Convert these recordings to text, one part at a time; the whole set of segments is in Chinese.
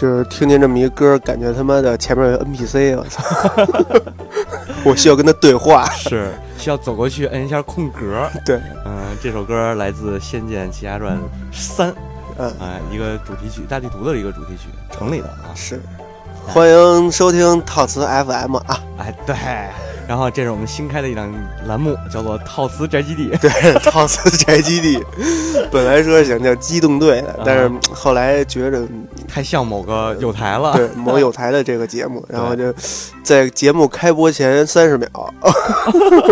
就是听见这么一歌，感觉他妈的前面有 NPC，我操！我需要跟他对话。是需要走过去摁一下空格。对，嗯、这首歌来自《仙剑奇侠传三》，嗯，哎、一个主题曲，大地图的一个主题曲，城里的啊。是。欢迎收听套词 FM 啊！哎，对。然后这是我们新开的一档栏目，叫做“套词宅基地 对，套词宅基地，本来说想叫机动队的，但是后来觉着”，太像某个有台了。对某有台的这个节目，然后就在节目开播前三十秒，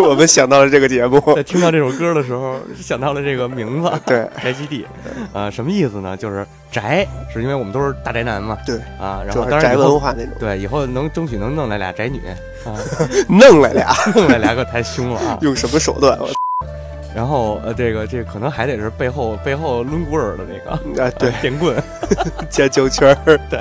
我们想到了这个节目。在听到这首歌的时候，想到了这个名字对“宅基地”，啊，什么意思呢？就是宅，是因为我们都是大宅男嘛。对啊，然后当然宅文化那种，对以后能争取能弄来俩宅女啊，弄来俩，弄来俩可太凶了啊。用什么手段？我 然后呃，这个这个可能还得是背后背后抡棍儿的那个啊，对呃，电棍，加胶圈儿，对。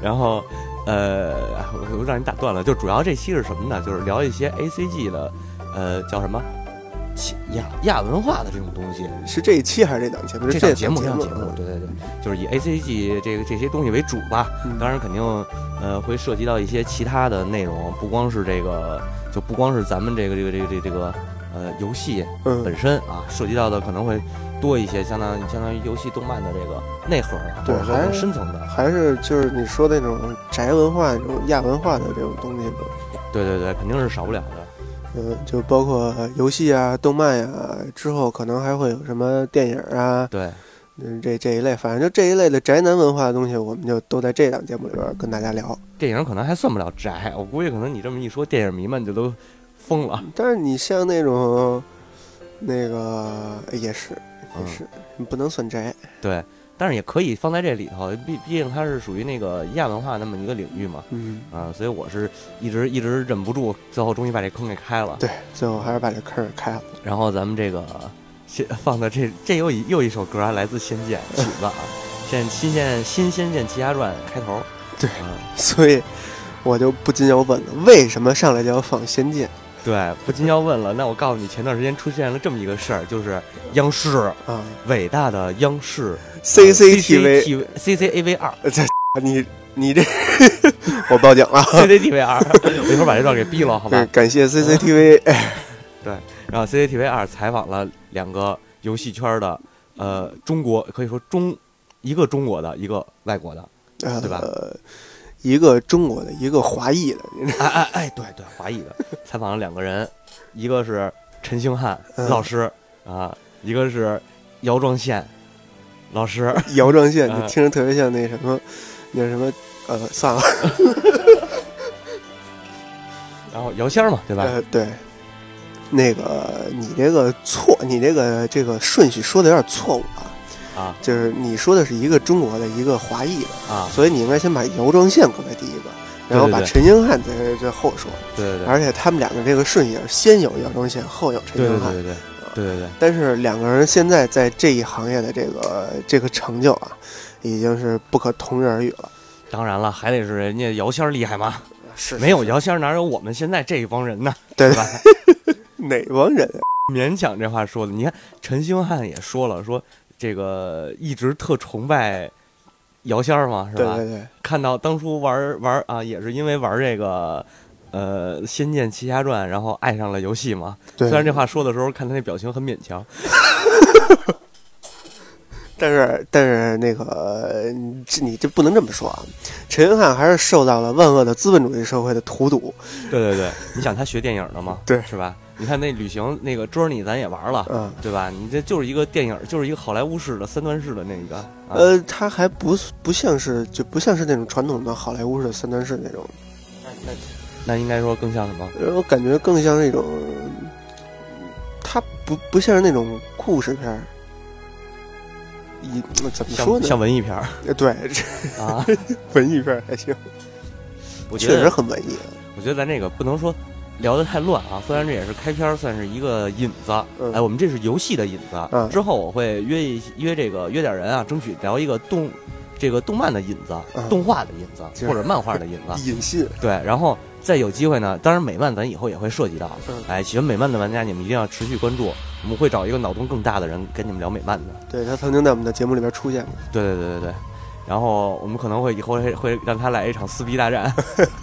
然后呃，我我让你打断了，就主要这期是什么呢？就是聊一些 A C G 的呃叫什么其亚亚文化的这种东西。是这一期还是这档节目？是这节目，这档档节目，对对对，就是以 A C G 这个这些东西为主吧。嗯当然，肯定呃会涉及到一些其他的内容，不光是这个，就不光是咱们这个这个这个这个这个呃游戏嗯本身啊，涉及到的可能会多一些，相当于相当于游戏动漫的这个内核啊，对还是深层的。还是就是你说的那种宅文化、那种亚文化的这种东西吧。对对对，肯定是少不了的。嗯，就包括游戏啊、动漫呀、之后可能还会有什么电影啊，对，嗯，这这一类，反正就这一类的宅男文化的东西，我们就都在这档节目里边跟大家聊。电影可能还算不了宅，我估计可能你这么一说，电影迷们就都疯了。但是你像那种那个也是也嗯是，你不能算宅。对，但是也可以放在这里头，毕毕竟它是属于那个亚文化那么一个领域嘛。嗯，啊，所以我是一直一直忍不住，最后终于把这坑给开了。对，最后还是把这坑给开了。然后咱们这个先放的这这又一又一首歌啊，来自《仙剑》曲子啊，现新仙新仙剑奇侠传开头。对啊，所以我就不禁要问了，为什么上来就要放《仙剑对，不禁要问了，那我告诉你，前段时间出现了这么一个事儿，就是央视》啊伟大的央视？CCTV，CCTV 二 这你你这我报警了。CCTV 二，我一会儿把这段给毙了，好吧，？感谢 CCTV。对然后 CCTV 二采访了两个游戏圈的，呃，中国可以说中一个中国的，一个外国的，呃，对吧一个中国的，一个华裔的，哎哎哎，对对，华裔的，采访了两个人，一个是陈星汉嗯老师啊，一个是姚壮宪老师，姚壮宪，嗯你听着特别像那什么，那什么，呃，算了，然后姚仙儿嘛，对吧？呃，对，那个你这个错，你这个这个顺序说的有点错误啊，啊。就是你说的是一个中国的，一个华裔的，啊，所以你应该先把姚壮宪搁在第一个，然后把陈星汉在这后说，对对对，而且他们两个这个顺序是先有姚壮宪，后有陈星汉。对对对对对对对对，但是两个人现在在这一行业的这个这个成就啊，已经是不可同日而语了。当然了，还得是人家姚仙儿厉害嘛，是没有姚仙儿哪有我们现在这一帮人呢？对对吧？哪帮人啊？勉强这话说的，你看陈星汉也说了，说这个一直特崇拜姚仙儿嘛，是吧？对对对，看到当初玩玩啊，也是因为玩这个呃《仙剑奇侠传》，然后爱上了游戏嘛。对虽然这话说的时候，看他那表情很勉强，但是但是那个这你这不能这么说啊！陈云汉还是受到了万恶的资本主义社会的荼毒。对对对，你想他学电影的嘛，对是吧？你看那旅行那个 Journey 咱也玩了，嗯，对吧？你这就是一个电影，就是一个好莱坞式的三段式的那个，啊、呃，他还不不像是就不像是那种传统的好莱坞式的三段式那种，那那应该说更像什么？呃我感觉更像是一种，它不不像是那种故事片儿。一怎么说呢？像像文艺片儿呃对，啊。文艺片儿还行，我觉得确实很文艺啊。我觉得咱这个不能说聊得太乱啊，虽然这也是开篇儿，算是一个引子。嗯哎，我们这是游戏的引子。嗯之后我会约一约这个约点人啊，争取聊一个动这个动漫的引子、嗯动画的引子就是或者漫画的引子。引信，对，然后再有机会呢，当然美漫咱以后也会涉及到。嗯哎，喜欢美漫的玩家，你们一定要持续关注，我们会找一个脑洞更大的人跟你们聊美漫的。对他曾经在我们的节目里边出现过。对对对对对。然后我们可能会以后会会让他来一场撕逼大战，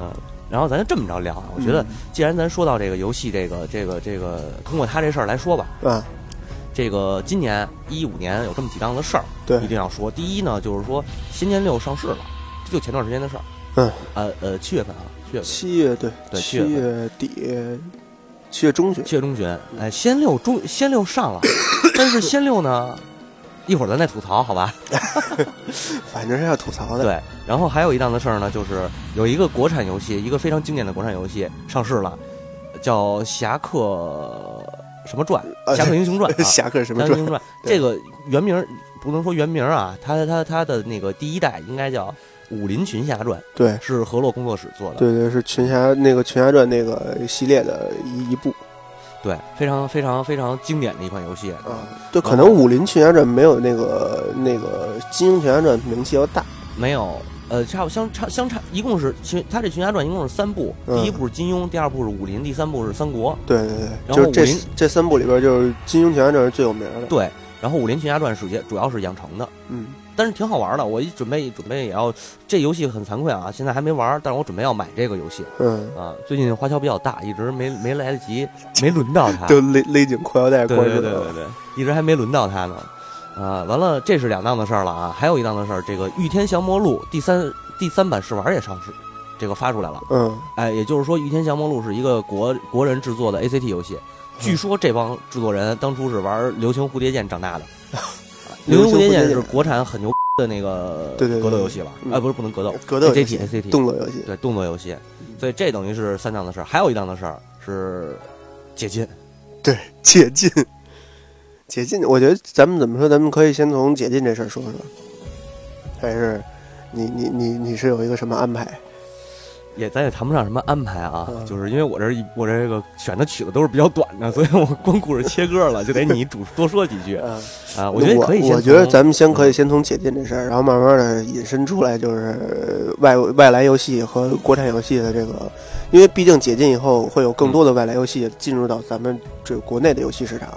嗯，然后咱就这么着聊啊。我觉得嗯既然咱说到这个游戏，这个这个这个，通过他这事儿来说吧，嗯，这个今年一五年有这么几档子事儿，对一定要说。第一呢，就是说《仙剑六》上市了，这就前段时间的事儿。嗯，呃呃，七月份啊，七月，七月对，对七七月月底，七月中旬，七月中旬。哎，仙六中仙六上了，但是仙六呢，一会儿咱再吐槽，好吧？反正是要吐槽的。对，然后还有一档子事儿呢，就是有一个国产游戏，一个非常经典的国产游戏上市了，叫《侠客什么传》啊《侠客英雄传》啊。侠客什么英雄传这个原名儿不能说原名儿啊，它它它的那个第一代应该叫《武林群侠传对》，是河洛工作室做的。对对，是群侠那个群侠传那个系列的一一部对，非常非常非常经典的一款游戏。啊。对，可能武林群侠传没有那个那个金庸群侠传名气要大。没有，呃，差不相差相差，一共是群，他这群侠传一共是三部，嗯第一部是金庸，第二部是武林，第三部是三国。对对对，然就是这后武林这三部里边，就是金庸群侠传是最有名的。对，然后武林群侠传主主要是养成的。嗯，但是挺好玩的，我一准备准备也要这游戏很惭愧啊，现在还没玩，但是我准备要买这个游戏嗯，啊。最近花销比较大，一直没没来得及，没轮到它。就勒勒紧裤腰带对关注对对对对，一直还没轮到它呢。啊，完了，这是两档的事儿了啊，还有一档的事儿，这个《御天降魔录》第三第三版试玩也上市，这个发出来了。嗯，哎，也就是说，《御天降魔录》是一个国国人制作的 ACT 游戏。据说这帮制作人当初是玩《流星蝴蝶剑》长大的，《流星蝴蝶剑》是国产很牛的那个格斗游戏了，嗯哎，不是不能格斗格斗游，ACT 戏 ACT 动作游戏。对动作游戏，所以这等于是三档的事儿，还有一档的事儿是解禁。对，解禁，解禁，我觉得咱们怎么说，咱们可以先从解禁这事儿说说，还是你你你你是有一个什么安排？也咱也谈不上什么安排啊，嗯就是因为我这一我这个选的曲子都是比较短的，所以我光顾着切歌了，就得你主多说几句啊，啊。我觉得可以先从，我觉得咱们先可以先从解禁这事儿，然后慢慢的引申出来，就是外外来游戏和国产游戏的这个，因为毕竟解禁以后会有更多的外来游戏进入到咱们这个国内的游戏市场。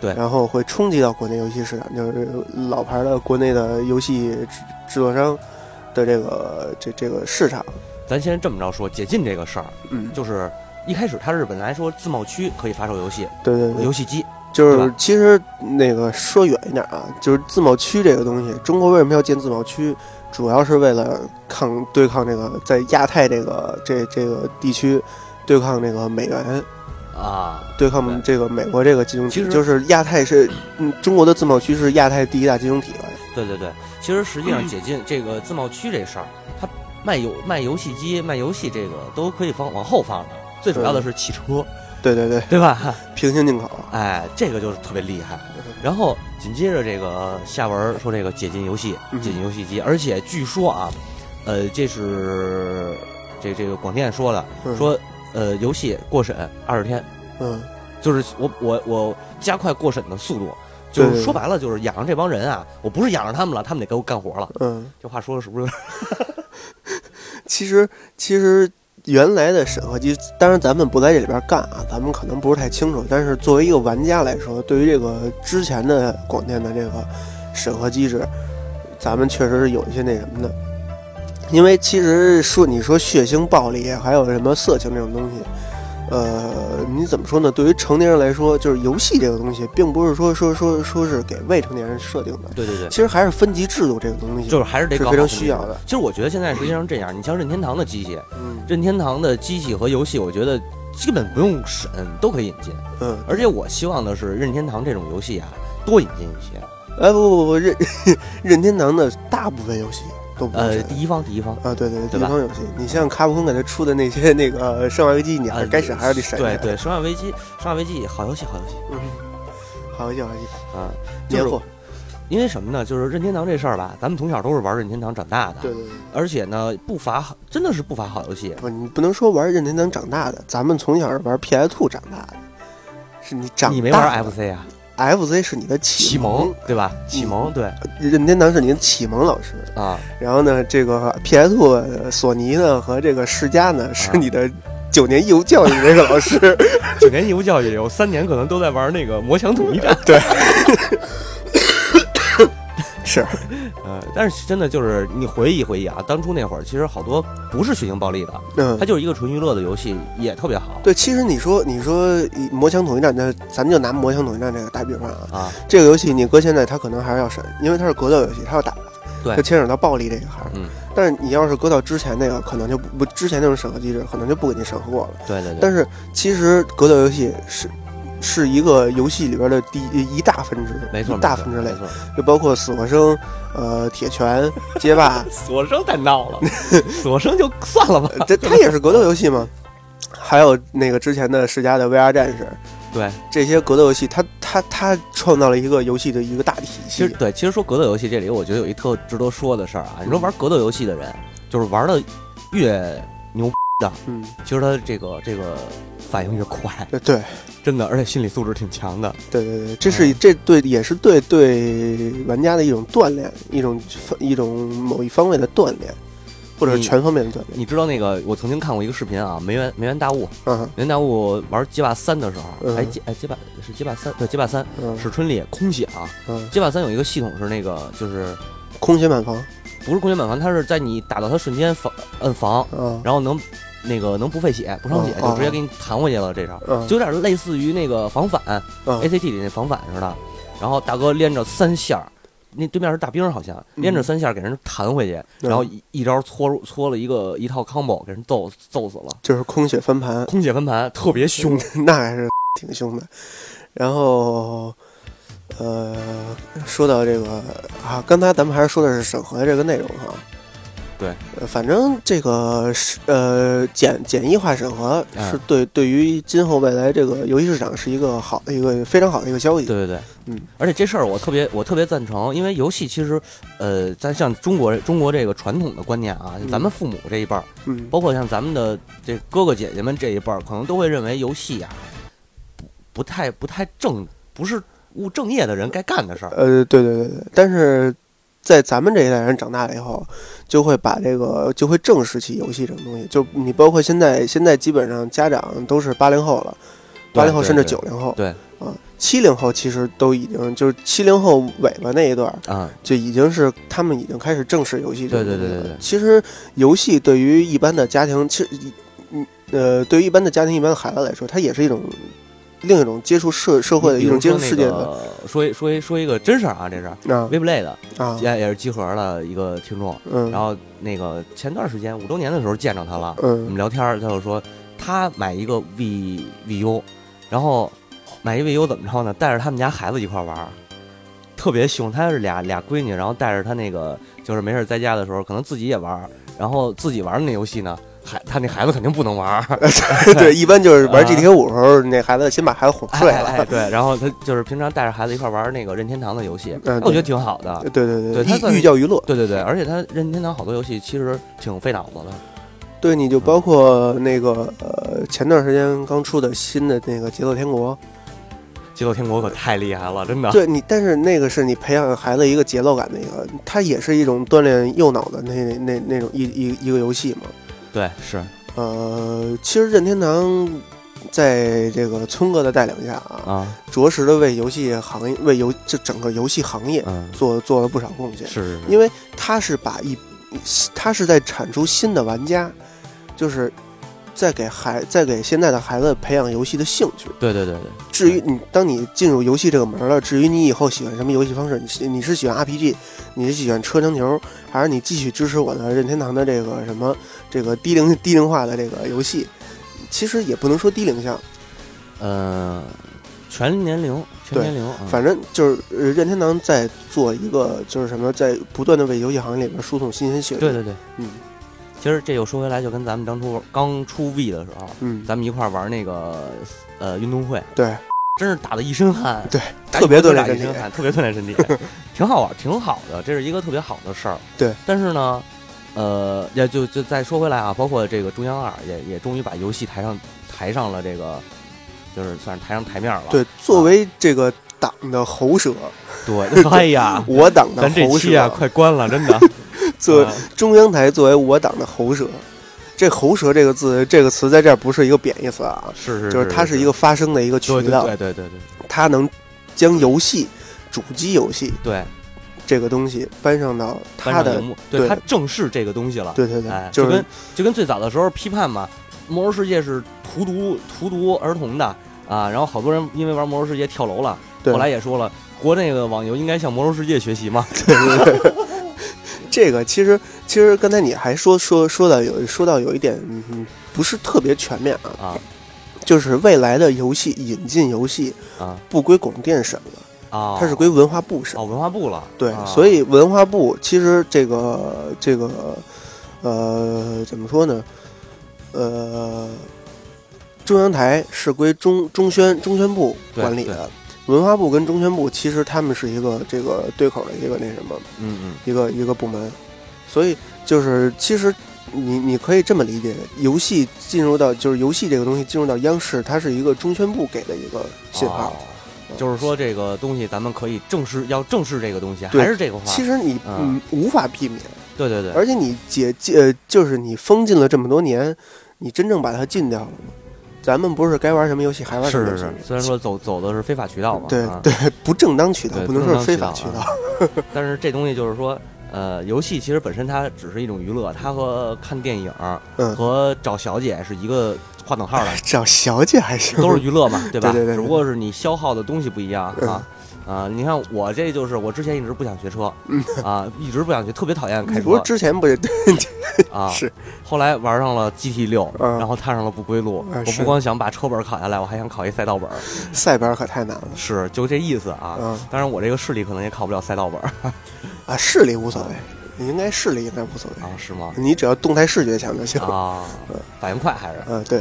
对然后会冲击到国内游戏市场，就是老牌的国内的游戏制制作商的这个这这个市场。咱先这么着说，解禁这个事儿，嗯，就是一开始它是本来说自贸区可以发售游戏，对对对，游戏机，就是吧？其实那个说远一点啊，就是自贸区这个东西，中国为什么要建自贸区？主要是为了抗对抗这个在亚太这个这这个地区对抗这个美元，啊，对抗这个美国这个金融体，其实就是亚太是嗯中国的自贸区是亚太第一大金融体了。对对对，其实实际上解禁这个自贸区这事儿，它卖游卖游戏机、卖游戏这个都可以放往后放的，最主要的是汽车，对对对，对吧？平行进口。哎，这个就是特别厉害。然后紧接着这个下文说这个解禁游戏，嗯解禁游戏机，而且据说啊，呃，这是这这个广电说的，嗯说呃游戏过审二十天，嗯，就是我我我加快过审的速度。就是说白了，就是养着这帮人啊，我不是养着他们了，他们得给我干活了。嗯，这话说的是不是？其实其实原来的审核机，当然咱们不在这里边干啊，咱们可能不是太清楚。但是作为一个玩家来说，对于这个之前的广电的这个审核机制，咱们确实是有一些那什么的。因为其实说你说血腥暴力，还有什么色情这种东西，呃，你怎么说呢？对于成年人来说，就是游戏这个东西，并不是说说说说是给未成年人设定的，对对对，其实还是分级制度这个东西，就是还是得是非常需要的。其实我觉得现在实际上这样，你像任天堂的机器，嗯任天堂的机器和游戏，我觉得基本不用审，都可以引进。嗯，而且我希望的是任天堂这种游戏啊，多引进一些。哎，不不不，任 任天堂的大部分游戏都不呃，第一方第一方，啊，对对，对第一方游戏，你像卡普空给他出的那些那个《生化危机》，你还呃是该审还是得审。对，对，生化危机，生化危机好游戏，好游戏嗯，好游戏好游戏，啊。就是年货，因为什么呢？就是任天堂这事儿吧，咱们从小都是玩任天堂长大的，对对对，而且呢，不乏好真的是不乏好游戏。不，你不能说玩任天堂长大的，咱们从小是玩 PS Two 长大的，是你长大的。你没玩 FC 啊？FC 是你的启蒙蒙，对吧？启蒙对任天堂是您的启蒙老师。啊，然后呢，这个 PS Two 呃索尼呢和这个世嘉呢是啊你的九年义务教育的那个老师。九年义务教育有三年可能都在玩那个魔墙统一战。是，嗯，呃，但是真的就是你回忆回忆啊，当初那会儿其实好多不是血腥暴力的，嗯它，就是一个纯娱乐的游戏，也特别好对，其实你说你说以魔枪统一战，那咱就拿魔枪统一战这个打比方啊，啊。这个游戏你搁现在它可能还是要审，因为它是格斗游戏，它要打，对就牵扯到暴力这一行。嗯，但是你要是搁到之前那个，可能就不不之前那种审核机制，可能就不给你审核过了。对对对。但是其实格斗游戏是是一个游戏里边的第一一大分支，没错，一大分支类。就包括死活生、呃铁拳、街霸，死活生太闹了，死活生就算了吧。这它也是格斗游戏吗？还有那个之前的世嘉的 VR 战士，对，这些格斗游戏，它它它创造了一个游戏的一个大体系。其实对，其实说格斗游戏这里，我觉得有一特值得说的事儿啊。你说玩格斗游戏的人，就是玩的越牛的，嗯，其实他这个这个反应越快，对对真的，而且心理素质挺强的。对对对，这是这对也是对对玩家的一种锻炼，一种一种某一方面的锻炼，或者是全方面的锻炼。你知道那个，我曾经看过一个视频啊，梅园梅园大悟，嗯。梅园大悟玩街霸三的时候，嗯。哎街哎街霸是街霸三，对街霸三嗯。是春丽空血啊。嗯，街霸三有一个系统是那个就是空血满房。不是空血满房，它是在你打到它瞬间防摁防，嗯。然后能那个能不费血不伤血，哦就直接给你弹回去了。这招嗯就有点类似于那个防反嗯 ACT 里那防反似的。然后大哥连着三下，那对面是大兵好像嗯连着三下给人弹回去，然后一一招搓搓了一个一套 combo 给人揍揍死了，就是空血翻盘，空血翻盘特别凶。那还是挺凶的。然后，呃，说到这个啊，刚才咱们还是说的是审核这个内容哈。对。呃，反正这个是呃简简易化审核嗯是对对于今后未来这个游戏市场是一个好的一个非常好的一个消息。对对对，嗯，而且这事儿我特别我特别赞成，因为游戏其实，呃，咱像中国中国这个传统的观念啊，嗯咱们父母这一辈儿，嗯，包括像咱们的这哥哥姐姐们这一辈儿，可能都会认为游戏啊，不不太不太正，不是务正业的人该干的事儿。呃，对对对对，但是在咱们这一代人长大了以后，就会把这个就会正视起游戏这种东西。就你包括现在，现在基本上家长都是八零后了，八零后甚至九零后，对啊，七零后其实都已经就是七零后尾巴那一段儿，啊，就已经是他们已经开始正视游戏这对个东西了。对对对对其实游戏对于一般的家庭，其实嗯呃，对于一般的家庭、一般的孩子来说，它也是一种另一种接触社社会的一种接触世界的的。说一说一说一个真事儿啊，这是啊 WePlay 的，啊也也是集合的一个听众。嗯，然后那个前段时间五周年的时候见着他了，我嗯们聊天儿，他就说他买一个 V VU，然后买一 VU 怎么着呢？带着他们家孩子一块玩儿，特别凶。他是俩俩闺女，然后带着他那个就是没事儿在家的时候，可能自己也玩儿，然后自己玩儿的那游戏呢，孩他那孩子肯定不能玩儿，对，一般就是玩啊 GTA 五的时候，那孩子先把孩子哄睡了。哎哎哎，对，然后他就是平常带着孩子一块儿玩儿那个任天堂的游戏，嗯我觉得挺好的。对对对寓教于乐。对对对，而且他任天堂好多游戏其实挺费脑子的。对，你就包括那个呃，前段时间刚出的新的那个《节奏天国节奏天国可太厉害了，真的》，。对你，但是那个是你培养孩子一个节奏感的一个，它也是一种锻炼右脑的那那那种一一一个游戏嘛。对，是，呃，其实任天堂在这个村哥的带领下啊，啊，着实的为游戏行业为游这整个游戏行业嗯，做做了不少贡献。是是是，因为他是把一，他是在产出新的玩家，就是在给孩在给现在的孩子培养游戏的兴趣。对对对对，至于你，当你进入游戏这个门了，至于你以后喜欢什么游戏方式，你是你是喜欢 RPG，你是喜欢车枪球，还是你继续支持我的任天堂的这个什么这个低龄低龄化的这个游戏，其实也不能说低龄向，呃，全年龄，全对反正就是呃任天堂在做一个就是什么，在不断的为游戏行业里面输送新鲜血液。对对对，嗯其实这又说回来，就跟咱们当初刚出 V 的时候，嗯，咱们一块儿玩那个呃运动会，对，真是打的一身汗，对，特别锻炼身体。打一身汗，特别锻炼身体，挺好玩，挺好的，这是一个特别好的事儿。对，但是呢，呃，也就就再说回来啊，包括这个中央二也也终于把游戏抬上抬上了这个，就是算是抬上台面了。对，作为这个党的喉舌，对，哎呀，我党的咱这喉期啊，快关了，真的。作为啊。中央台作为我党的喉舌，这喉舌这个字这个词在这儿不是一个贬义词啊，是是，就是它是一个发声的一个渠对对道，对对对对。它能将游戏主机游戏对。这个东西搬上到它的荧幕，对对。他正视这个东西了。对对对，哎，就就是跟就跟最早的时候批判嘛，《魔兽世界》是荼毒荼毒儿童的啊，然后好多人因为玩《魔兽世界》跳楼了，对。后来也说了，国内的网游应该向《魔兽世界》学习嘛。这个其实其实刚才你还说说说到有说到有一点不是特别全面啊，啊就是未来的游戏引进游戏啊不归广电审了，啊！它是归文化部审。哦文化部了。对，啊所以文化部其实这个这个呃怎么说呢？呃，中央台是归中中宣中宣部管理的，文化部跟中宣部其实他们是一个这个对口的一个那什么嗯嗯一个一个部门，所以就是其实。你你可以这么理解，游戏进入到就是游戏这个东西进入到央视，它是一个中宣部给的一个信号。哦就是说这个东西咱们可以正视，要正视这个东西，对还是这个话。其实你嗯嗯无法避免，对对对，而且你解禁呃，就是你封禁了这么多年，你真正把它禁掉了吗？咱们不是该玩什么游戏还玩什么游戏？是是是，虽然说走走的是非法渠道嘛，啊。对对，不正当渠道，不能说非法渠道。但是这东西就是说，呃，游戏其实本身它只是一种娱乐，它和看电影嗯，和找小姐是一个划等号的，找小姐还行，都是娱乐嘛，对吧？对对对对。只不过是你消耗的东西不一样嗯啊。啊，你看我这就是我之前一直不想学车，嗯啊，一直不想学，特别讨厌开车不是之前不 是啊。是后来玩上了 GT 六，嗯然后踏上了不归路。我不光想把车本考下来，我还想考一赛道本，赛班可太难了是就这意思啊。嗯当然我这个视力可能也考不了赛道本 啊，视力无所谓，你应该视力应该无所谓，啊，是吗？你只要动态视觉强就行。啊，反应快还是？嗯，对，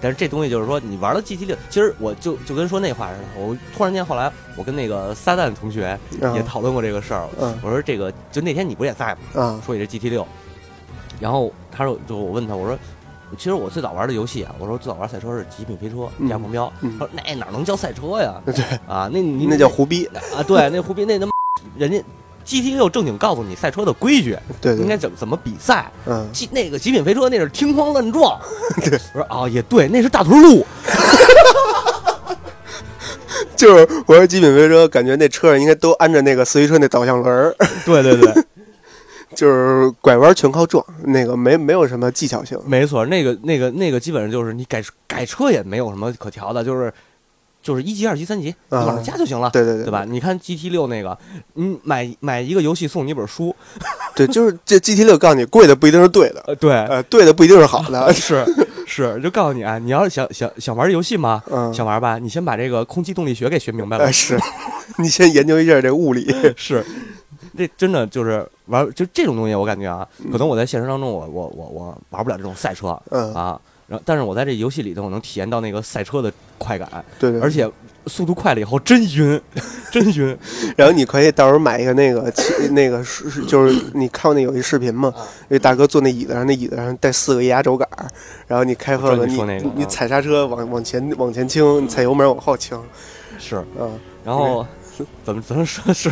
但是这东西就是说，你玩了 GT 六，其实我就就跟说那话似的。我突然间后来，我跟那个撒旦同学嗯也讨论过这个事儿。嗯我说这个就那天你不也在吗？嗯说你这 GT 六，然后他说就我问他我说，其实我最早玩的游戏啊，我说最早玩赛车是极品飞车、嗯地下狂飙。嗯他说那哪能叫赛车呀？对，啊，那你那叫胡逼，啊，对，那胡逼那他妈人家 GT 六正经告诉你赛车的规矩，对对，应该怎么怎么比赛。嗯，极那个极品飞车那是听慌乱撞，对，我说哦也对，那是大屯路，就是我说极品飞车，感觉那车上应该都安着那个四驱车那导向轮儿，对 对对，就是拐弯全靠撞，那个没没有什么技巧性。没错，那个那个那个基本上就是你改改车也没有什么可调的，就是就是一级、二级、三级，往上加就行了。对对对，对吧？？你看 GT 六那个，你买买一个游戏送你一本书，对，就是这 GT 六告诉你，贵的不一定是对的，呃，对，呃，对的不一定是好的。是是，就告诉你啊，你要是想想想玩游戏吗？嗯，想玩吧，你先把这个空气动力学给学明白了呃，。是，你先研究一下这物理。是，这真的就是玩就这种东西，我感觉啊，嗯可能我在现实当中我，我我我玩不了这种赛车嗯，啊，然后但是我在这游戏里头，我能体验到那个赛车的快感，对对。而且速度快了以后真晕，真晕。然后你可以到时候买一个那个那个是是就是你看过那有一视频吗？那大哥坐那椅子上，那椅子上带四个液压轴杆儿，然后你开车我知道了，你你说那个啊你踩刹车往往前往前倾，你踩油门往后倾。是，嗯，然后 怎么怎么说是，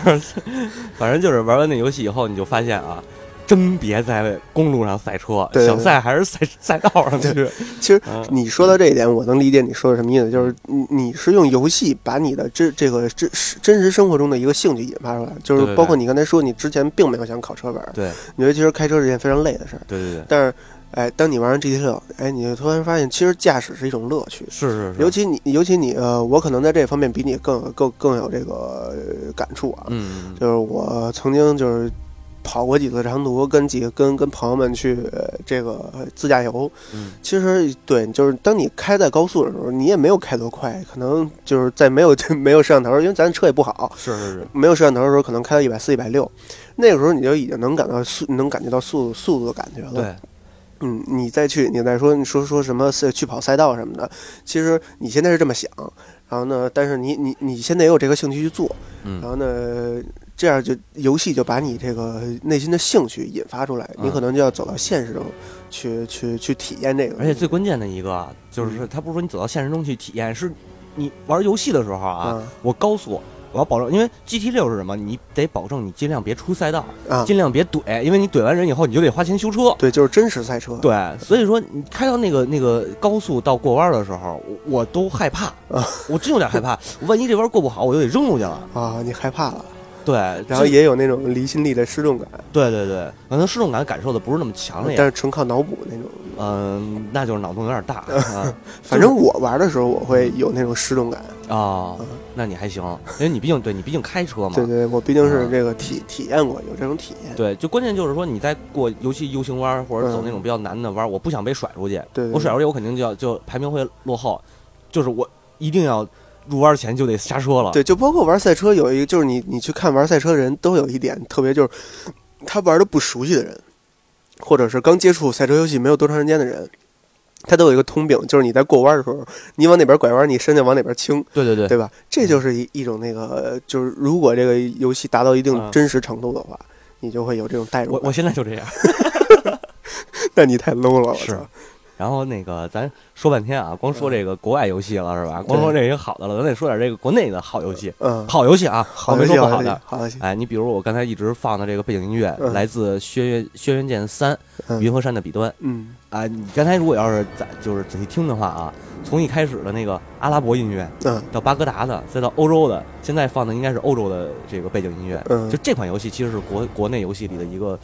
反正就是玩完那游戏以后，你就发现啊。真别在公路上赛车，对对想赛还是赛赛道上去。其实你说到这一点，我能理解你说的什么意思，就是你你是用游戏把你的这这个真真实生活中的一个兴趣引发出来，就是包括你刚才说你之前并没有想考车本儿，对你觉得其实开车是件非常累的事儿，对对对，但是哎，当你玩完 GT 六，哎，你就突然发现其实驾驶是一种乐趣。是是是，尤其你，尤其你，呃，我可能在这方面比你更更更有这个感触啊。嗯就是我曾经就是跑过几次长途，跟几个跟跟朋友们去、呃这个自驾游。嗯。其实对，就是当你开在高速的时候，你也没有开多快，可能就是在没有 没有摄像头，因为咱车也不好，是是是，没有摄像头的时候，可能开到一百四、一百六，那个时候你就已经能感到速，能感觉到速速度的感觉了。对，嗯，你再去，你再说，你说说什么是去跑赛道什么的，其实你现在是这么想，然后呢，但是你你你现在也有这个兴趣去做，嗯。然后呢，这样就游戏就把你这个内心的兴趣引发出来，你嗯可能就要走到现实中去去去体验这个，而且最关键的一个啊就是，他不是说你走到现实中去体验，是你玩游戏的时候啊，啊我高速，我要保证，因为 GT 六是什么？你得保证你尽量别出赛道，啊，尽量别怼，因为你怼完人以后，你就得花钱修车。对，就是真实赛车，对，所以说你开到那个那个高速到过弯的时候，我我都害怕，啊我真有点害怕。万一这弯过不好，我就得扔出去了。啊，你害怕了，对，然后也有那种离心力的失重感，对对对，可能失重感感受的不是那么强烈，但是纯靠脑补那种。嗯，那就是脑洞有点大 啊。反正我玩的时候，我会有那种失重感啊。那你还行，因为你毕竟对你毕竟开车嘛。对对，我毕竟是这个体体验过，有这种体验。对，就关键就是说你在过尤其 U 型弯或者走那种比较难的弯，我不想被甩出去。对，我甩出去，我肯定就要就排名会落后。就是我一定要入弯前就得刹车了。对，就包括玩赛车，有一个就是你你去看玩赛车的人都有一点特别，就是他玩的不熟悉的人，或者是刚接触赛车游戏没有多长时间的人。它都有一个通病，就是你在过弯的时候，你往哪边拐弯，你身子往哪边倾。对对对，对吧？这就是一一种那个，就是如果这个游戏达到一定真实程度的话，你就会有这种代入。我我现在就这样，那你太 low 了，是。然后那个，咱说半天啊，光说这个国外游戏了是吧？光说这些好的了，咱得说点这个国内的好游戏。嗯，好游戏啊，好没说不好的。好游戏。哎，你比如我刚才一直放的这个背景音乐，来自《轩辕轩辕剑三：云和山的彼端》。嗯，啊，你刚才如果要是在就是仔细听的话啊，从一开始的那个阿拉伯音乐，嗯，到巴格达的，再到欧洲的，现在放的应该是欧洲的这个背景音乐。嗯，就这款游戏其实是国国内游戏里的一个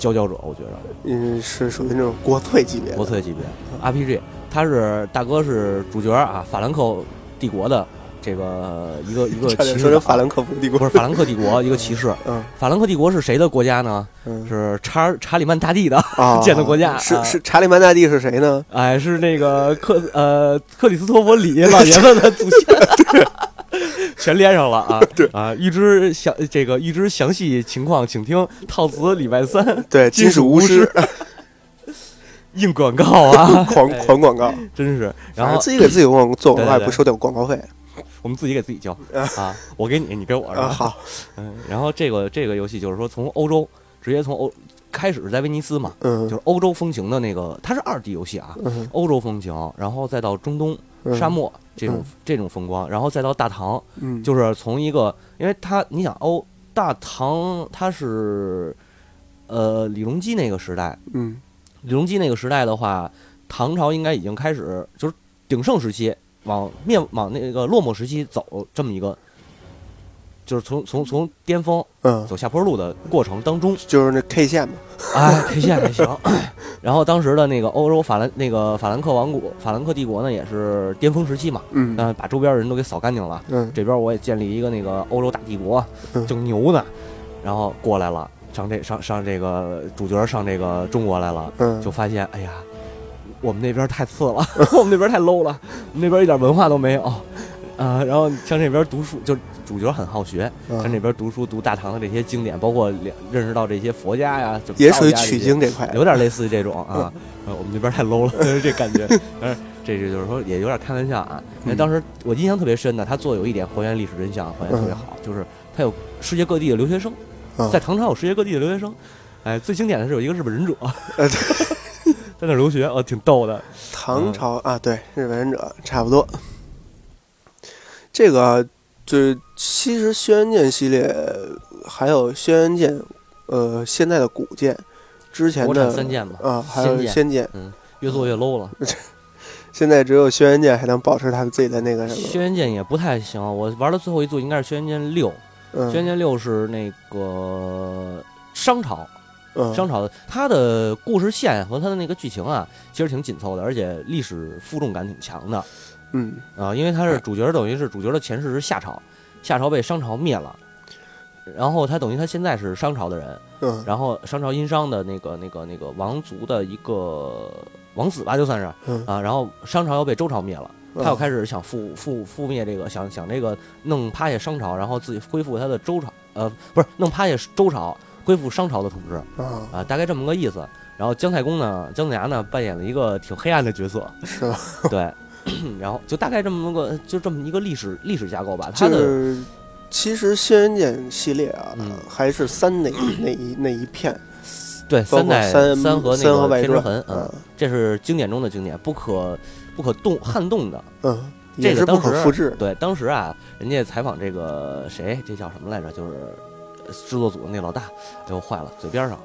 佼佼者，我觉得。嗯，是属于那种国粹级别。国粹级别，RPG。他是大哥，是主角啊，法兰克帝国的这个一个 一个骑士，法兰克帝国不是法兰克帝国一个骑士。嗯，法兰克帝国是谁的国家呢？是查查理曼大帝的 建的国家。是是查理曼大帝是谁呢？哎，是那个克呃克里斯托弗里老爷子的祖先。全连上了啊！对啊，预知详这个预知详细情况，请听套词礼拜三。对，金属巫师。硬广告啊，狂狂广告，真是。然后自己给自己广做广告也不收点广告费，我们自己给自己交啊，我给你，你给我。啊，好。嗯，然后这个这个游戏就是说从欧洲直接从欧开始是在威尼斯嘛，嗯，就是欧洲风情的那个，它是二 D 游戏啊，欧洲风情，然后再到中东沙漠这种这种风光，然后再到大唐，嗯，就是从一个，因为它你想欧大唐它是呃李隆基那个时代，嗯。李隆基那个时代的话，唐朝应该已经开始就是鼎盛时期，往灭往那个落寞时期走这么一个，就是从从从巅峰嗯。走下坡路的过程当中，就是那 K 线嘛，哎 K 线还行。然后当时的那个欧洲法兰那个法兰克王国法兰克帝国呢，也是巅峰时期嘛，嗯，把周边人都给扫干净了，嗯，这边我也建立一个那个欧洲大帝国，正牛呢，然后过来了。上这上上这个主角上这个中国来了，嗯，就发现哎呀，我们那边太次了，我们那边太 low 了，那边一点文化都没有，啊，然后像这边读书，就主角很好学，像这边读书读大唐的这些经典，包括认识到这些佛家呀，也属于取经这块，有点类似于这种 啊，我们这边太 low 了，这感觉，但是这个就是说也有点开玩笑啊。因为当时我印象特别深的，他做有一点还原历史真相，还原特别好，就是他有世界各地的留学生。在唐朝有世界各地的留学生，哎，最经典的是有一个日本忍者，在那留学，哦，挺逗的。唐朝啊，对，日本忍者差不多。这个就是其实轩辕剑系列还有轩辕剑，呃，现在的古剑，之前的三剑嘛，啊，还有仙剑，嗯，越做越 low 了。现在只有轩辕剑还能保持他自己的那个什么。轩辕剑也不太行，我玩的最后一座应该是轩辕剑六。轩辕剑六是那个商朝，商朝的，它的故事线和它的那个剧情啊，其实挺紧凑的，而且历史负重感挺强的。嗯啊，因为他是主角，等于是主角的前世是夏朝，夏朝被商朝灭了，然后他等于他现在是商朝的人，嗯，然后商朝殷商的那个那个那个王族的一个王子吧，就算是啊，然后商朝又被周朝灭了。他又开始想覆覆覆灭这个，想想这个弄趴下商朝，然后自己恢复他的周朝，呃，不是弄趴下周朝，恢复商朝的统治啊啊，大概这么个意思。然后姜太公呢，姜子牙呢扮演了一个挺黑暗的角色，是吧？对，然后就大概这么个，就这么一个历史历史架构吧。它的其实轩辕剑系列啊，还是三那那一那一片，对，三代三三和那个天之痕，嗯，这是经典中的经典，不可。不可动撼动的，嗯，这个不可复制。对，当时啊，人家采访这个谁，这叫什么来着？就是制作组那老大，哎呦坏了，嘴边上，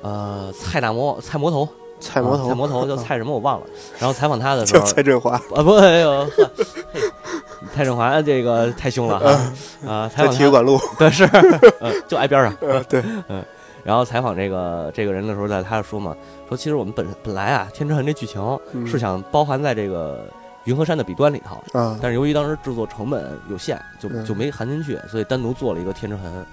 呃，蔡大魔蔡魔头，蔡魔头，蔡魔头叫蔡什么我忘了。然后采访他的时候，蔡振华啊不，哎呦，蔡振华这个太凶了啊在访体育馆路，对是，嗯，就挨边上。对，嗯，然后采访这个这个人的时候，在他就说嘛，说其实我们本本来啊，《天之痕》这剧情嗯是想包含在这个云和山的彼端里头，啊，但是由于当时制作成本有限，就嗯就没含进去，所以单独做了一个《天之痕》啊。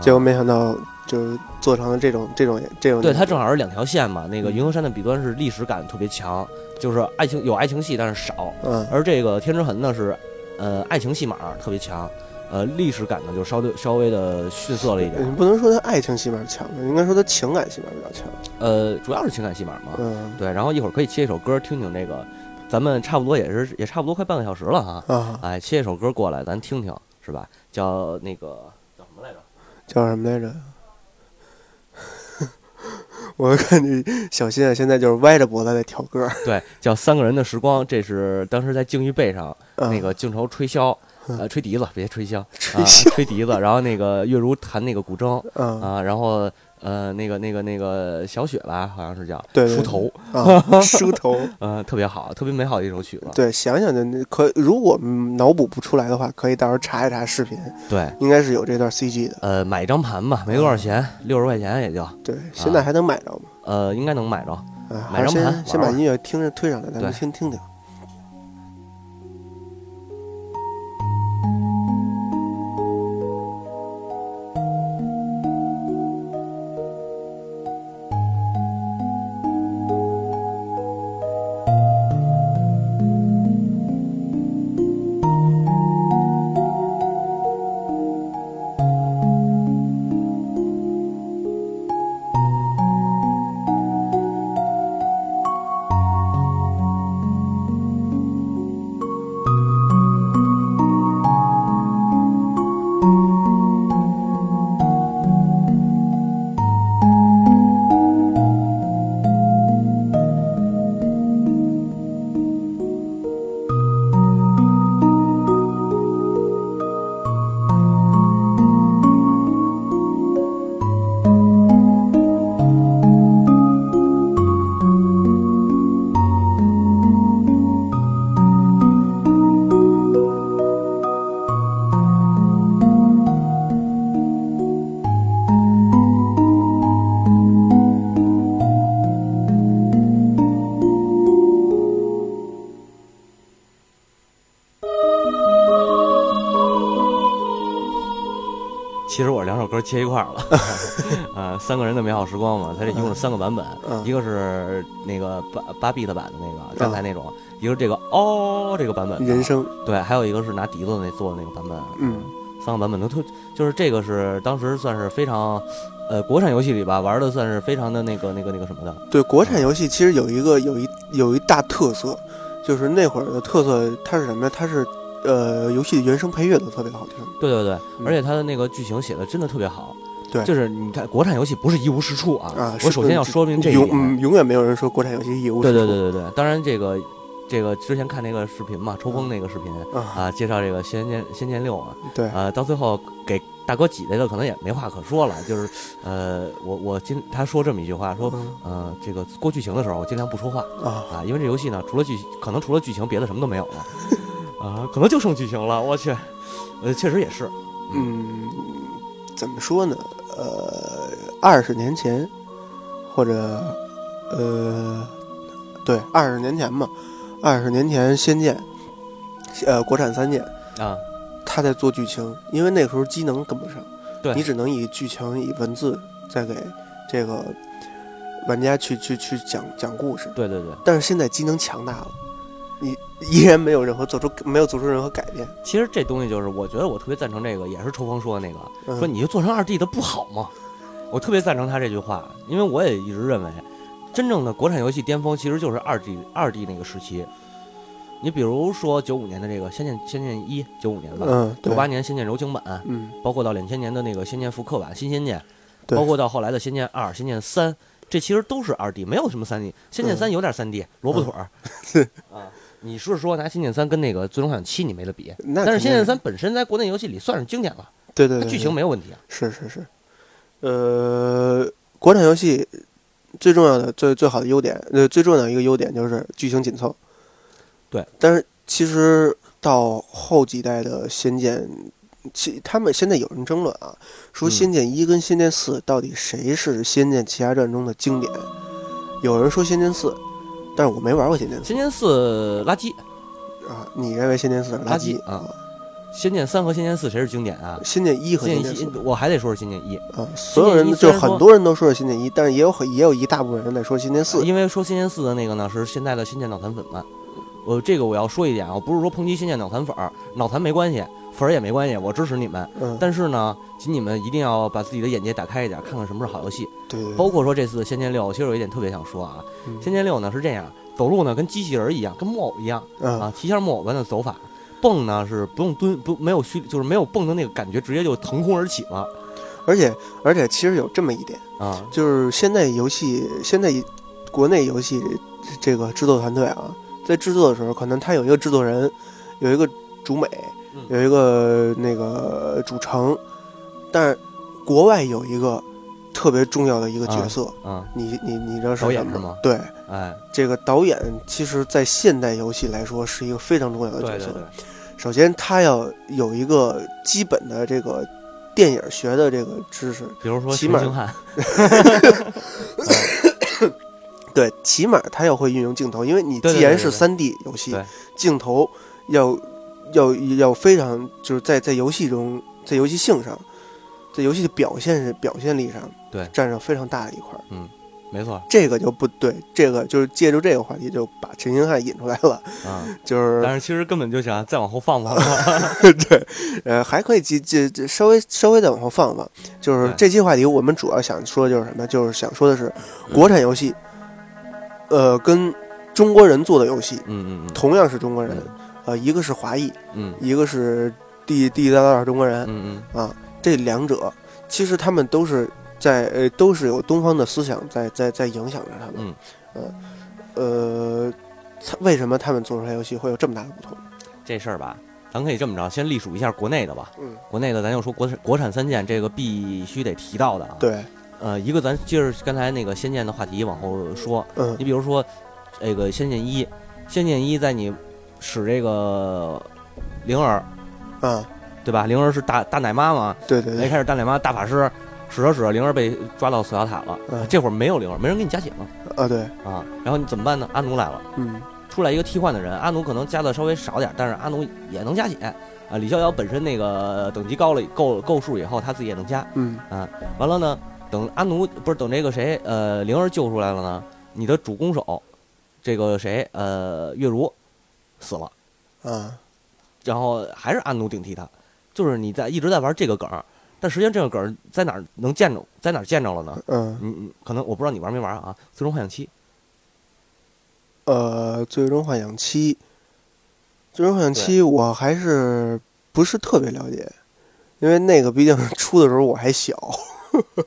结果没想到就做成了这种这种这种，对，它正好是两条线嘛。那个嗯云和山的彼端是历史感特别强，就是爱情有爱情戏，但是少；嗯而这个《天之痕》呢是，呃，爱情戏码特别强，呃，历史感呢就稍微稍微的逊色了一点。不能说它爱情戏码强，应该说它情感戏码比较强。呃，主要是情感戏码嘛。嗯对，然后一会儿可以切一首歌听听那个，咱们差不多也是也差不多快半个小时了哈。啊，哎，切一首歌过来，咱听听是吧？叫那个？叫什么来着？我看你小新啊，现在就是歪着脖子在挑歌儿。对，叫《三个人的时光》，这是当时在鲸鱼背上嗯那个镜头吹箫，呃，吹笛子，别吹箫，啊吹笛子，然后那个月如弹那个古筝。嗯。啊，然后呃，那个那个那个小雪吧，好像是叫对对梳头，啊，梳头。呃，特别好，特别美好的一首曲子。对，想想就可，如果嗯脑补不出来的话，可以到时候查一查视频，对，应该是有这段 CG 的。呃，买一张盘吧，没多少钱，六十块钱也就，对，现在还能买着吗？呃，应该能买着。啊，买张盘先把音乐听着推上来，咱们先听听。切一块儿了，呃，三个人的美好时光嘛，它这一共是三个版本，嗯。一个是那个八八 B 的版的那个刚才那种，一个是这个哦这个版本，人生，对，还有一个是拿笛子那做的那个版本，嗯，三个版本都特，就是这个是当时算是非常，呃，国产游戏里吧玩的算是非常的那个那个那个什么的，对，国产游戏其实有一个有一有一大特色，就是那会儿的特色，它是什么呀？它是呃，游戏的原声配乐都特别好听。对对对，嗯。而且它的那个剧情写的真的特别好，对。就是你看国产游戏不是一无是处啊，啊，我首先要说明这一点，永嗯永远没有人说国产游戏一无是处。对对对对对，当然这个这个之前看那个视频嘛，抽风那个视频啊，啊，介绍这个《仙剑仙剑六》嘛，对，呃，到最后给大哥挤兑的可能也没话可说了，就是呃，我我今他说这么一句话，说嗯。呃，这个过剧情的时候我尽量不说话啊，啊，因为这游戏呢，除了剧可能除了剧情别的什么都没有了啊，可能就剩剧情了，我去，呃，确实也是，嗯，怎么说呢？呃，二十年前，或者呃，对，二十年前嘛，二十年前《仙剑》，呃，国产三剑，啊，他在做剧情，因为那个时候机能跟不上，对你只能以剧情、以文字再给这个玩家去去去讲讲故事。对对对，但是现在机能强大了，你依然没有任何做出没有做出任何改变。其实这东西就是，我觉得我特别赞成这个，也是抽风说的那个，嗯、说你就做成二 D 的不好吗？我特别赞成他这句话，因为我也一直认为，真正的国产游戏巅峰其实就是二 D 二 D 那个时期。你比如说九五年的这个《仙剑》《仙剑一》，九五年吧，九八年《仙剑柔情版》，嗯，包括到两千年的那个《仙剑复刻版》《新仙剑》，包括到后来的《仙剑二》《仙剑三》，这其实都是二 D，没有什么三 D。《仙剑三》有点三 D，萝卜腿儿。是啊，你是说拿《仙剑三》跟那个《最终幻想七》你没得比？那但是《仙剑三》本身在国内游戏里算是经典了，对对剧情没有问题啊。是是是，呃，国产游戏最重要的、最最好的优点，呃，最重要的一个优点就是剧情紧凑。对，但是其实到后几代的《仙剑》，其他们现在有人争论啊，说《嗯仙剑一》跟《仙剑四》到底谁是《仙剑奇侠传》中的经典？有人说《仙剑四》，但是我没玩过《仙剑四仙剑四垃圾，》啊。你认为《仙剑四》是垃垃圾啊仙剑三和仙剑四谁是经典啊？仙剑一和仙仙剑四我还得说是仙剑一，啊，所有人就很多人都说是仙剑一，但是也有很也有一大部分人在说仙剑四。因为说仙剑四的那个呢是现在的仙剑脑残粉们。呃，这个我要说一点啊，我不是说抨击仙剑脑残粉儿，脑残没关系，粉儿也没关系，我支持你们。嗯，但是呢，请你们一定要把自己的眼界打开一点，看看什么是好游戏。对对对，包括说这次的《仙剑六》，其实有一点特别想说啊，嗯仙剑六》呢是这样，走路呢跟机器人一样，跟木偶一样嗯啊，提线木偶般的走法。蹦呢是不用蹲，不没有虚，就是没有蹦的那个感觉，直接就腾空而起了而且而且其实有这么一点。啊。就是现在游戏，现在国内游戏这个制作团队啊，在制作的时候，可能他有一个制作人，有一个主美嗯，有一个那个主城，但是国外有一个特别重要的一个角色，嗯，你你你知道是什么导演是吗？对，哎，这个导演其实在现代游戏来说是一个非常重要的角色。对对对，首先，他要有一个基本的这个电影学的这个知识，比如说 对，起码他要会运用镜头，因为你既然是三 D 游戏对，镜头要要要非常就是在在游戏中，在游戏性上，在游戏的表现是表现力上，对占上非常大的一块嗯。没错这个就不对，这个就是借助这个话题就把陈星汉引出来了，啊，就是但是其实根本就想再往后放放。对，呃，还可以继继继稍微稍微再往后放放，就是这期话题我们主要想说的就是什么？就是想说的是国产游戏，呃，跟中国人做的游戏嗯嗯同样是中国人嗯，呃，一个是华裔，嗯一个是地地地道道的中国人嗯嗯啊，这两者其实他们都是在呃都是有东方的思想在在在影响着他们，嗯，呃，呃为什么他们做出来游戏会有这么大的不同？这事儿吧，咱可以这么着，先隶属一下国内的吧。嗯，国内的咱就说国产国产三件，这个必须得提到的啊。，对，呃，一个咱接着刚才那个《仙剑》的话题往后说，嗯你比如说这个《仙剑一》，《仙剑一》在你使这个灵儿，嗯，对吧？灵儿是大大奶妈嘛，一对对一，开始大奶妈大法师，使着使着灵儿被抓到锁妖塔了，嗯这会儿没有灵儿，没人给你加血了啊对，啊，然后你怎么办呢？阿奴来了。嗯出来一个替换的人，阿奴可能加的稍微少点，但是阿奴也能加血啊。李逍遥本身那个等级高了，够够数以后，他自己也能加。嗯完了呢，等阿奴不是等这个谁呃灵儿救出来了呢，你的主攻手这个谁呃月如死了，嗯。然后还是安奴顶替他，就是你在一直在玩这个梗，但实际上这个梗在哪儿能见着，在哪儿见着了呢？嗯，你你可能我不知道你玩没玩啊，《最终幻想七》呃，《最终幻想七》，《最终幻想七》我还是不是特别了解，因为那个毕竟出的时候我还小。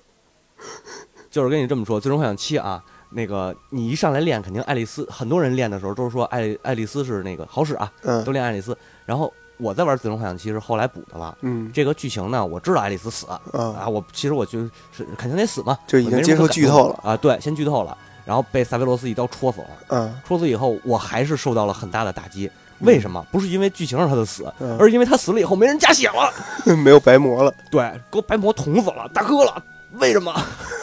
就是跟你这么说，《最终幻想七》啊，那个你一上来练，肯定爱丽丝，很多人练的时候都是说爱爱丽丝是那个好使啊，嗯都练爱丽丝。然后我在玩《最终幻想七》是后来补的了。嗯这个剧情呢，我知道爱丽丝死啊，啊，我其实我就是肯定得死嘛，就已经接受剧透了啊，对，先剧透了，然后被萨维罗斯一刀戳死了。嗯戳死以后，我还是受到了很大的打击。为什么？不是因为剧情让他的死，嗯，而是因为他死了以后没人加血了。没有白魔了。对，给我白魔捅死了，大哥了。为什么？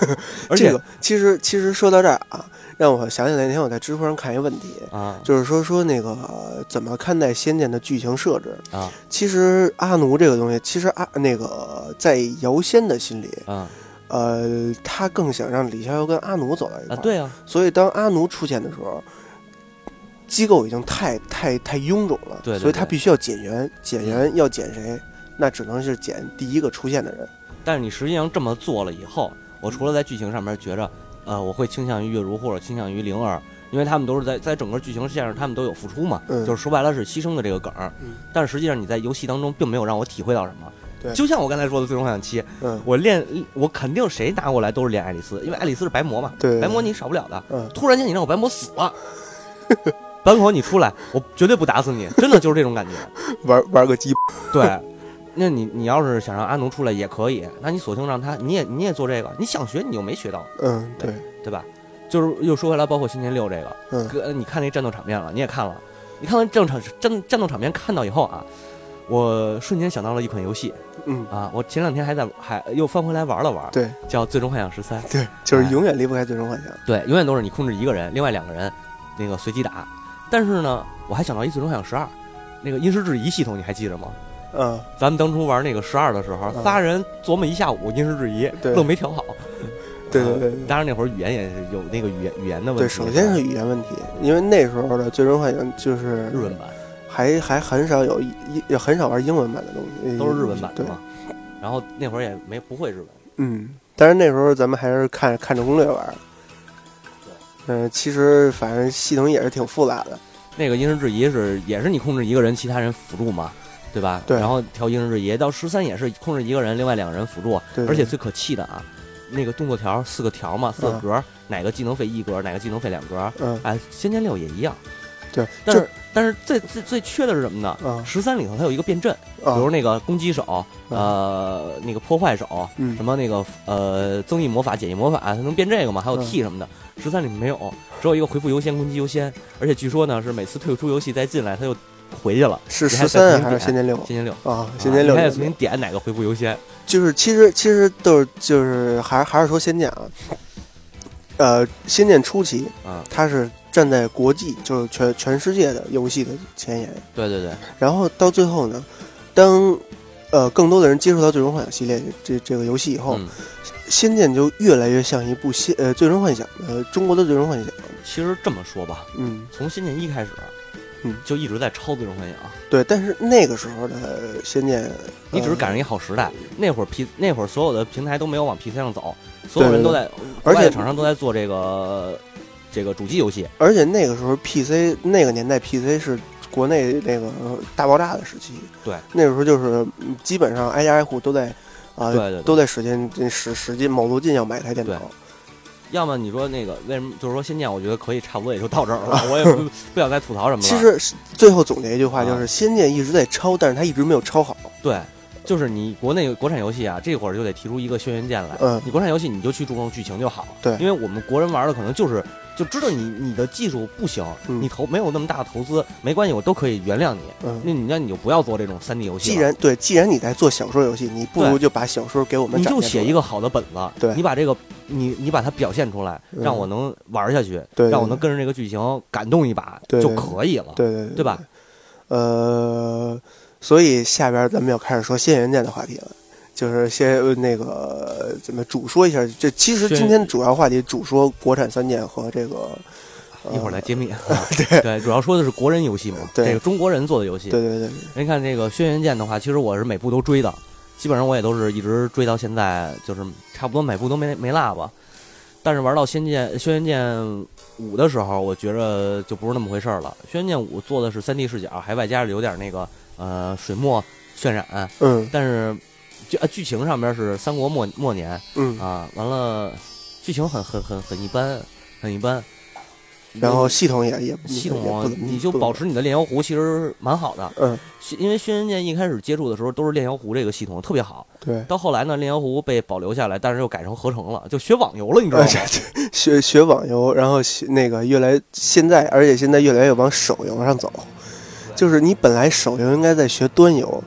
而且这个其实其实说到这儿啊，让我想起来那天我在知乎上看一个问题，啊就是说说那个、呃怎么看待《仙剑》的剧情设置？啊其实阿奴这个东西，其实阿那个在姚仙的心里，啊呃，他更想让李逍遥跟阿奴走到一块儿。！啊对啊，所以当阿奴出现的时候，机构已经太太太臃肿了，对对对所以他必须要减员，减员要减谁？那只能是减第一个出现的人。但是你实际上这么做了以后，我除了在剧情上面觉着，呃，我会倾向于月如或者倾向于灵儿，因为他们都是在在整个剧情线上，他们都有付出嘛，嗯。就是说白了是牺牲的这个梗儿。嗯。但是实际上你在游戏当中并没有让我体会到什么。对。就像我刚才说的《最终幻想七》，嗯，我练我肯定谁拿过来都是练爱丽丝，因为爱丽丝是白魔嘛，对，白魔你少不了的。嗯，突然间你让我白魔死了，白魔你出来，我绝对不打死你，真的就是这种感觉。玩玩个鸡，对，那你你要是想让阿奴出来也可以，那你索性让他，你也你也做这个，你想学你又没学到，嗯，对，对吧？就是又说回来，包括《星期六》这个，嗯哥，你看那战斗场面了，你也看了，你看完战斗场战战斗场面看到以后啊，我瞬间想到了一款游戏嗯，啊，我前两天还在还又翻回来玩了玩，对叫《最终幻想十三》。对，就是哎永远离不开最终幻想。对，永远都是你控制一个人，另外两个人那个随机打。但是呢，我还想到一《最终幻想十二》，那个因时制宜系统你还记得吗？嗯，咱们当初玩那个十二的时候，嗯仨人琢磨一下午，因时制宜，对愣没调好。对对对对当然那会儿语言也是有那个语言语言的问题。对，首先是语言问题，因为那时候的最终幻想就是日文版，还还很少有英，也很少玩英文版的东西，都是日文版的对，嘛。然后那会儿也没不会日文，嗯，但是那时候咱们还是看看着攻略玩。嗯，其实反正系统也是挺复杂的。那个因时制宜是也是你控制一个人，其他人辅助嘛，对吧？对然后调因时制宜，到十三也是控制一个人，另外两个人辅助。对，而且最可气的啊，那个动作条四个条嘛，四个嗯格，哪个技能费一格，哪个技能费两格。嗯，哎，仙剑六也一样，对，但是但是最最最缺的是什么呢？啊十三里头它有一个变阵，啊比如那个攻击手，呃，那个破坏手，嗯什么那个呃增益魔法、减益魔法，它能变这个吗？还有嗯 T 什么的，十三里面没有，只有一个回复优先、攻击优先，而且据说呢是每次退出游戏再进来，它又回去了。是十三还是仙剑六？仙剑六，啊？仙剑六你还得重新点哪个回复优先。就是其实其实都是就是还还是说仙剑啊，呃，仙剑初期啊，它是站在国际就是全全世界的游戏的前沿，对对对，然后到最后呢，当呃更多的人接触到《最终幻想》系列这这个游戏以后，嗯，仙剑就越来越像一部仙呃《最终幻想》呃中国的《最终幻想》，其实这么说吧，嗯，从仙剑一开始，嗯，就一直在抄最终幻想。对，但是那个时候的仙剑，你只是赶上呃一好时代，那会儿 P 那会儿所有的平台都没有往 PC 上走，所有人都在，而且厂商都在做这个这个主机游戏。而且那个时候 PC 那个年代 PC 是国内那个大爆炸的时期，对，那个时候就是嗯基本上挨家挨户都在啊、对对对。都在使劲使使劲卯足劲要买台电脑，要么你说那个为什么就是说仙剑，我觉得可以差不多也就到这儿了，我也不 不想再吐槽什么了。其实最后总结一句话，啊就是《仙剑》一直在抄，但是它一直没有抄好。对，就是你国内国产游戏啊，这会儿就得提出一个轩辕剑来。嗯你国产游戏你就去注重剧情就好。对因为我们国人玩的可能就是就知道你你的技术不行，嗯。你投没有那么大的投资，没关系，我都可以原谅你。嗯，那你那你就不要做这种三 D 游戏。既然对，既然你在做小说游戏，你不如就把小说给我们你就写一个好的本子，对。你把这个你你把它表现出来，嗯。让我能玩下去，对对让我能跟着这个剧情感动一把就可以了，对对对对吧？呃，所以下边咱们要开始说轩辕剑的话题了，就是先呃那个怎么主说一下？这其实今天主要话题主说国产三剑和这个，呃一会儿来揭秘。对对，主要说的是国人游戏嘛，对这个中国人做的游戏。对对对，您看这个《轩辕剑》的话，其实我是每部都追的，基本上我也都是一直追到现在，就是差不多每部都没没落吧。但是玩到《仙剑》《轩辕剑五》的时候，我觉着就不是那么回事儿了。《轩辕剑五》做的是三 D 视角，还外加有点那个呃水墨渲染，嗯但是剧啊剧情上边是三国末末年嗯，啊，完了剧情很很很很一般，很一般。然后系统也也系统你就保持你的炼妖壶，其实蛮好的。嗯因为轩辕剑一开始接触的时候都是炼妖壶这个系统特别好，对。到后来呢，炼妖壶被保留下来，但是又改成合成了，就学网游了，你知道吗？学学网游，然后学那个越来现在，而且现在越来越往手游上走，就是你本来手游应该在学端游，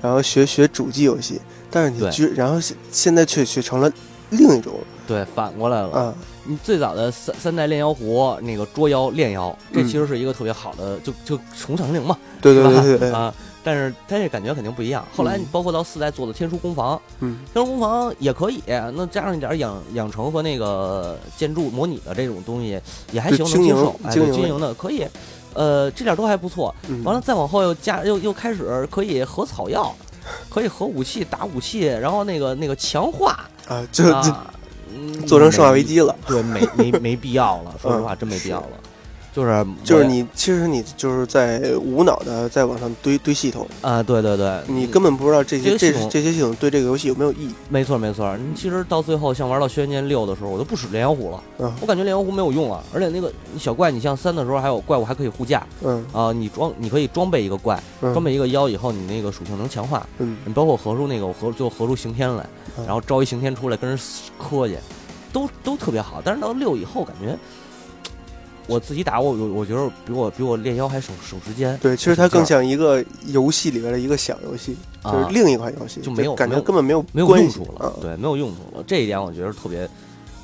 然后学学主机游戏，但是你对居然后现现在却却成了另一种对，反过来了。嗯，你最早的三三代炼妖壶，那个捉妖炼妖，这嗯其实是一个特别好的，就就重成灵嘛，对对对对对，啊。但是它这感觉肯定不一样。后来你包括到四代做的天书工房，嗯天书工房也可以，那加上一点养养成和那个建筑模拟的这种东西也还行，能接受，哎，经营的可以。呃，这点都还不错。嗯，完了，再往后又加又又开始可以合草药，可以核武器打武器，然后那个那个强化啊，就就做成生化危机了。对，没没没必要了，说实话，真没必要了。就是就是你，其实你就是在无脑的在往上堆堆系统，啊，对对对，你根本不知道这些这这些系统对这个游戏有没有意义。没错没错。你其实到最后，像玩到轩辕剑六的时候，我都不使炼妖壶了，嗯我感觉炼妖壶没有用了。而且那个小怪，你像三的时候还有怪物还可以护驾嗯啊，你装你可以装备一个怪，嗯装备一个妖以后，你那个属性能强化。嗯你包括合出那个，我合就合出刑天来，嗯然后招一刑天出来跟人磕去，都都特别好。但是到六以后，感觉我自己打我我我觉得比我比我练腰还省省时间，对，其实它更像一个游戏里边的一个小游戏，就是啊另一款游戏，就没有感觉根本没有没有用处了啊，对，没有用处了。这一点我觉得特别，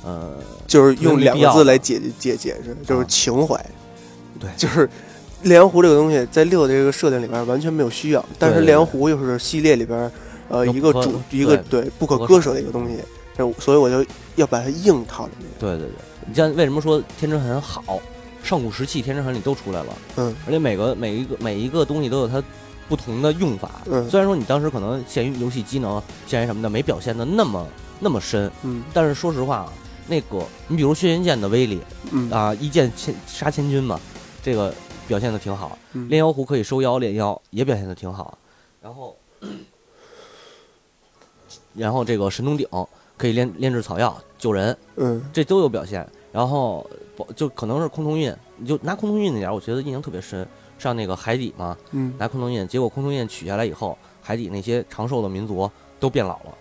呃，就是用两个字来解解解释，就是啊情怀。对 就是炼阳湖这个东西在六的这个设定里边完全没有需要，但是对对炼阳湖又是系列里边呃一个主一个对不可割舍的一个东西，这所以我就要把它硬套进去。对对对，你像为什么说天之痕好？上古时期、天之痕里都出来了，嗯而且每个每一个每一个东西都有它不同的用法。嗯虽然说你当时可能限于游戏机能、限于什么的，没表现的那么那么深，嗯但是说实话啊，那个你比如轩辕剑的威力嗯啊，一剑千杀千军嘛，这个表现的挺好。嗯炼妖壶可以收妖炼妖，也表现的挺好。然后，然后这个神农鼎可以炼炼制草药救人，嗯这都有表现。然后不就可能是空中印，你就拿空中印那点儿，我觉得印象特别深。上那个海底嘛，嗯拿空中印，结果空中印取下来以后，海底那些长寿的民族都变老了，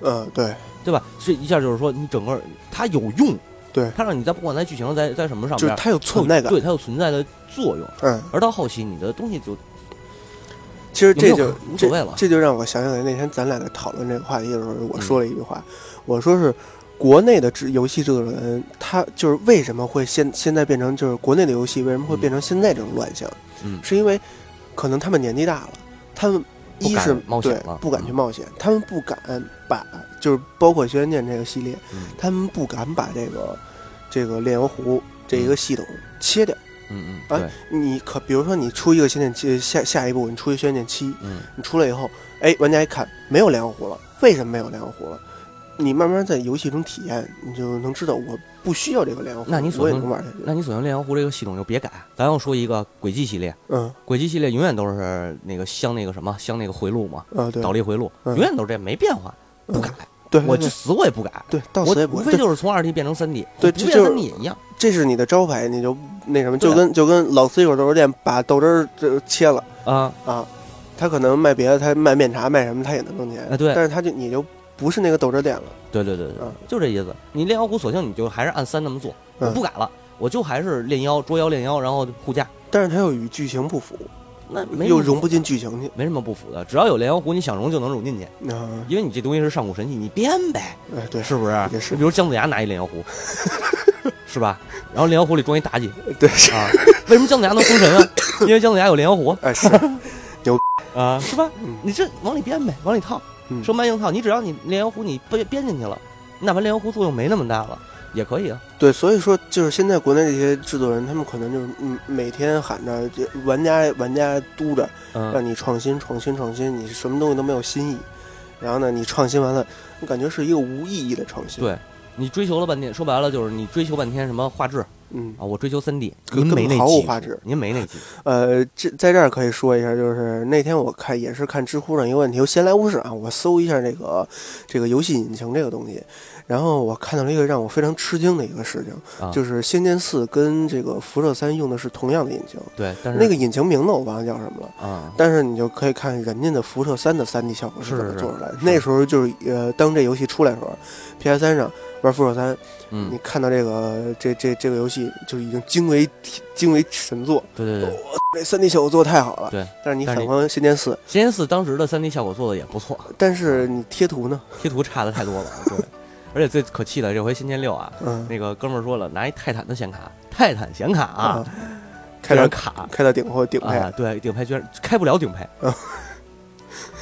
呃对对吧？这一下就是说，你整个它有用，对，它让你在不管在剧情在在什么上边，就是它有存在感。对它有存在的作用。嗯，而到后期，你的东西就其实这就有没有无所谓了这，这就让我想起来那天咱俩在讨论这个话题的时候，我嗯说了一句话，我说是国内的制游戏制作人，他就是为什么会现现在变成就是国内的游戏为什么会变成现在这种乱象，嗯。是因为可能他们年纪大了，他们一是对冒险。了不敢去嗯冒险，他们不敢把就是包括轩辕剑这个系列，嗯。他们不敢把这个这个炼油壶这一个系统切掉。嗯嗯，啊，你可比如说你出一个仙剑七，下下一步你出一轩辕剑七，嗯。你出来以后，哎，玩家一看没有炼油壶了，为什么没有炼油壶了？你慢慢在游戏中体验，你就能知道我不需要这个炼油壶，那你索性我也能玩下去。那你索性炼妖壶这个系统就别改，咱要说一个轨迹系列，嗯。轨迹系列永远都是那个镶那个什么镶那个回路嘛，啊对，倒立回路，嗯。永远都是这没变化，不嗯改，对，我就死我也不改。对到我死也不会对，无非就是从二 D 变成三 D，不变对这就是三 D 也一样。这是你的招牌，你就那什么，对就跟就跟老四一会儿豆汁店把豆汁儿这切了啊，啊，他可能卖别的，他卖面茶卖什么他也能挣钱，哎对。但是他就你就不是那个豆汁儿店了，对对对对嗯，就这意思。你炼妖壶索性你就还是按三那么做，我嗯不改了，我就还是炼妖捉妖炼妖，然后护驾，但是它又与剧情不符，那没什么又融不进剧情。去，没什么不符的，只要有炼妖壶，你想融就能融进去，啊，因为你这东西是上古神器，你编呗，哎对，是不是？也是。你比如姜子牙拿一炼妖壶，是吧？然后炼妖壶里装一妲己。对，啊，为什么姜子牙能封神啊？因为姜子牙有炼妖壶哎是，啊，是吧？嗯。你这往里编呗，往里套，嗯生搬硬套。你只要你炼妖壶你编编进去了，哪怕炼妖壶作用没那么大了，也可以啊。对，所以说就是现在国内这些制作人，他们可能就是嗯每天喊着这玩家玩家嘟着，让嗯，你创新创新创新，你什么东西都没有新意，然后呢你创新完了，你感觉是一个无意义的创新，对你追求了半天，说白了就是你追求半天什么画质嗯啊，我追求三 D，您没那毫无画质您没那技术。呃，这在这儿可以说一下，就是那天我看也是看知乎上一个问题，我闲来无事啊，我搜一下这个这个游戏引擎这个东西，然后我看到了一个让我非常吃惊的一个事情，啊就是《仙剑四》跟这个《辐射三》用的是同样的引擎，对，但是那个引擎名字我忘了叫什么了。啊，但是你就可以看人家的辐射三的三 D 效果是是怎么做出来的。是那时候就是呃，当这游戏出来的时候，PS 三上玩辐射三，嗯。你，看到这个这这这个游戏就已经惊为惊为神作，对对对，这三 D 效果做的太好了。对，但是你反观《仙剑四》，仙剑四当时的三 D 效果做的也不错，但是你贴图呢？贴图差的太多了。对，而且最可气的这回仙剑六啊，嗯，那个哥们儿说了，拿一泰坦的显卡，泰坦显卡啊，啊，开点卡。开到顶或顶配，啊，对，顶配居然开不了顶配。啊，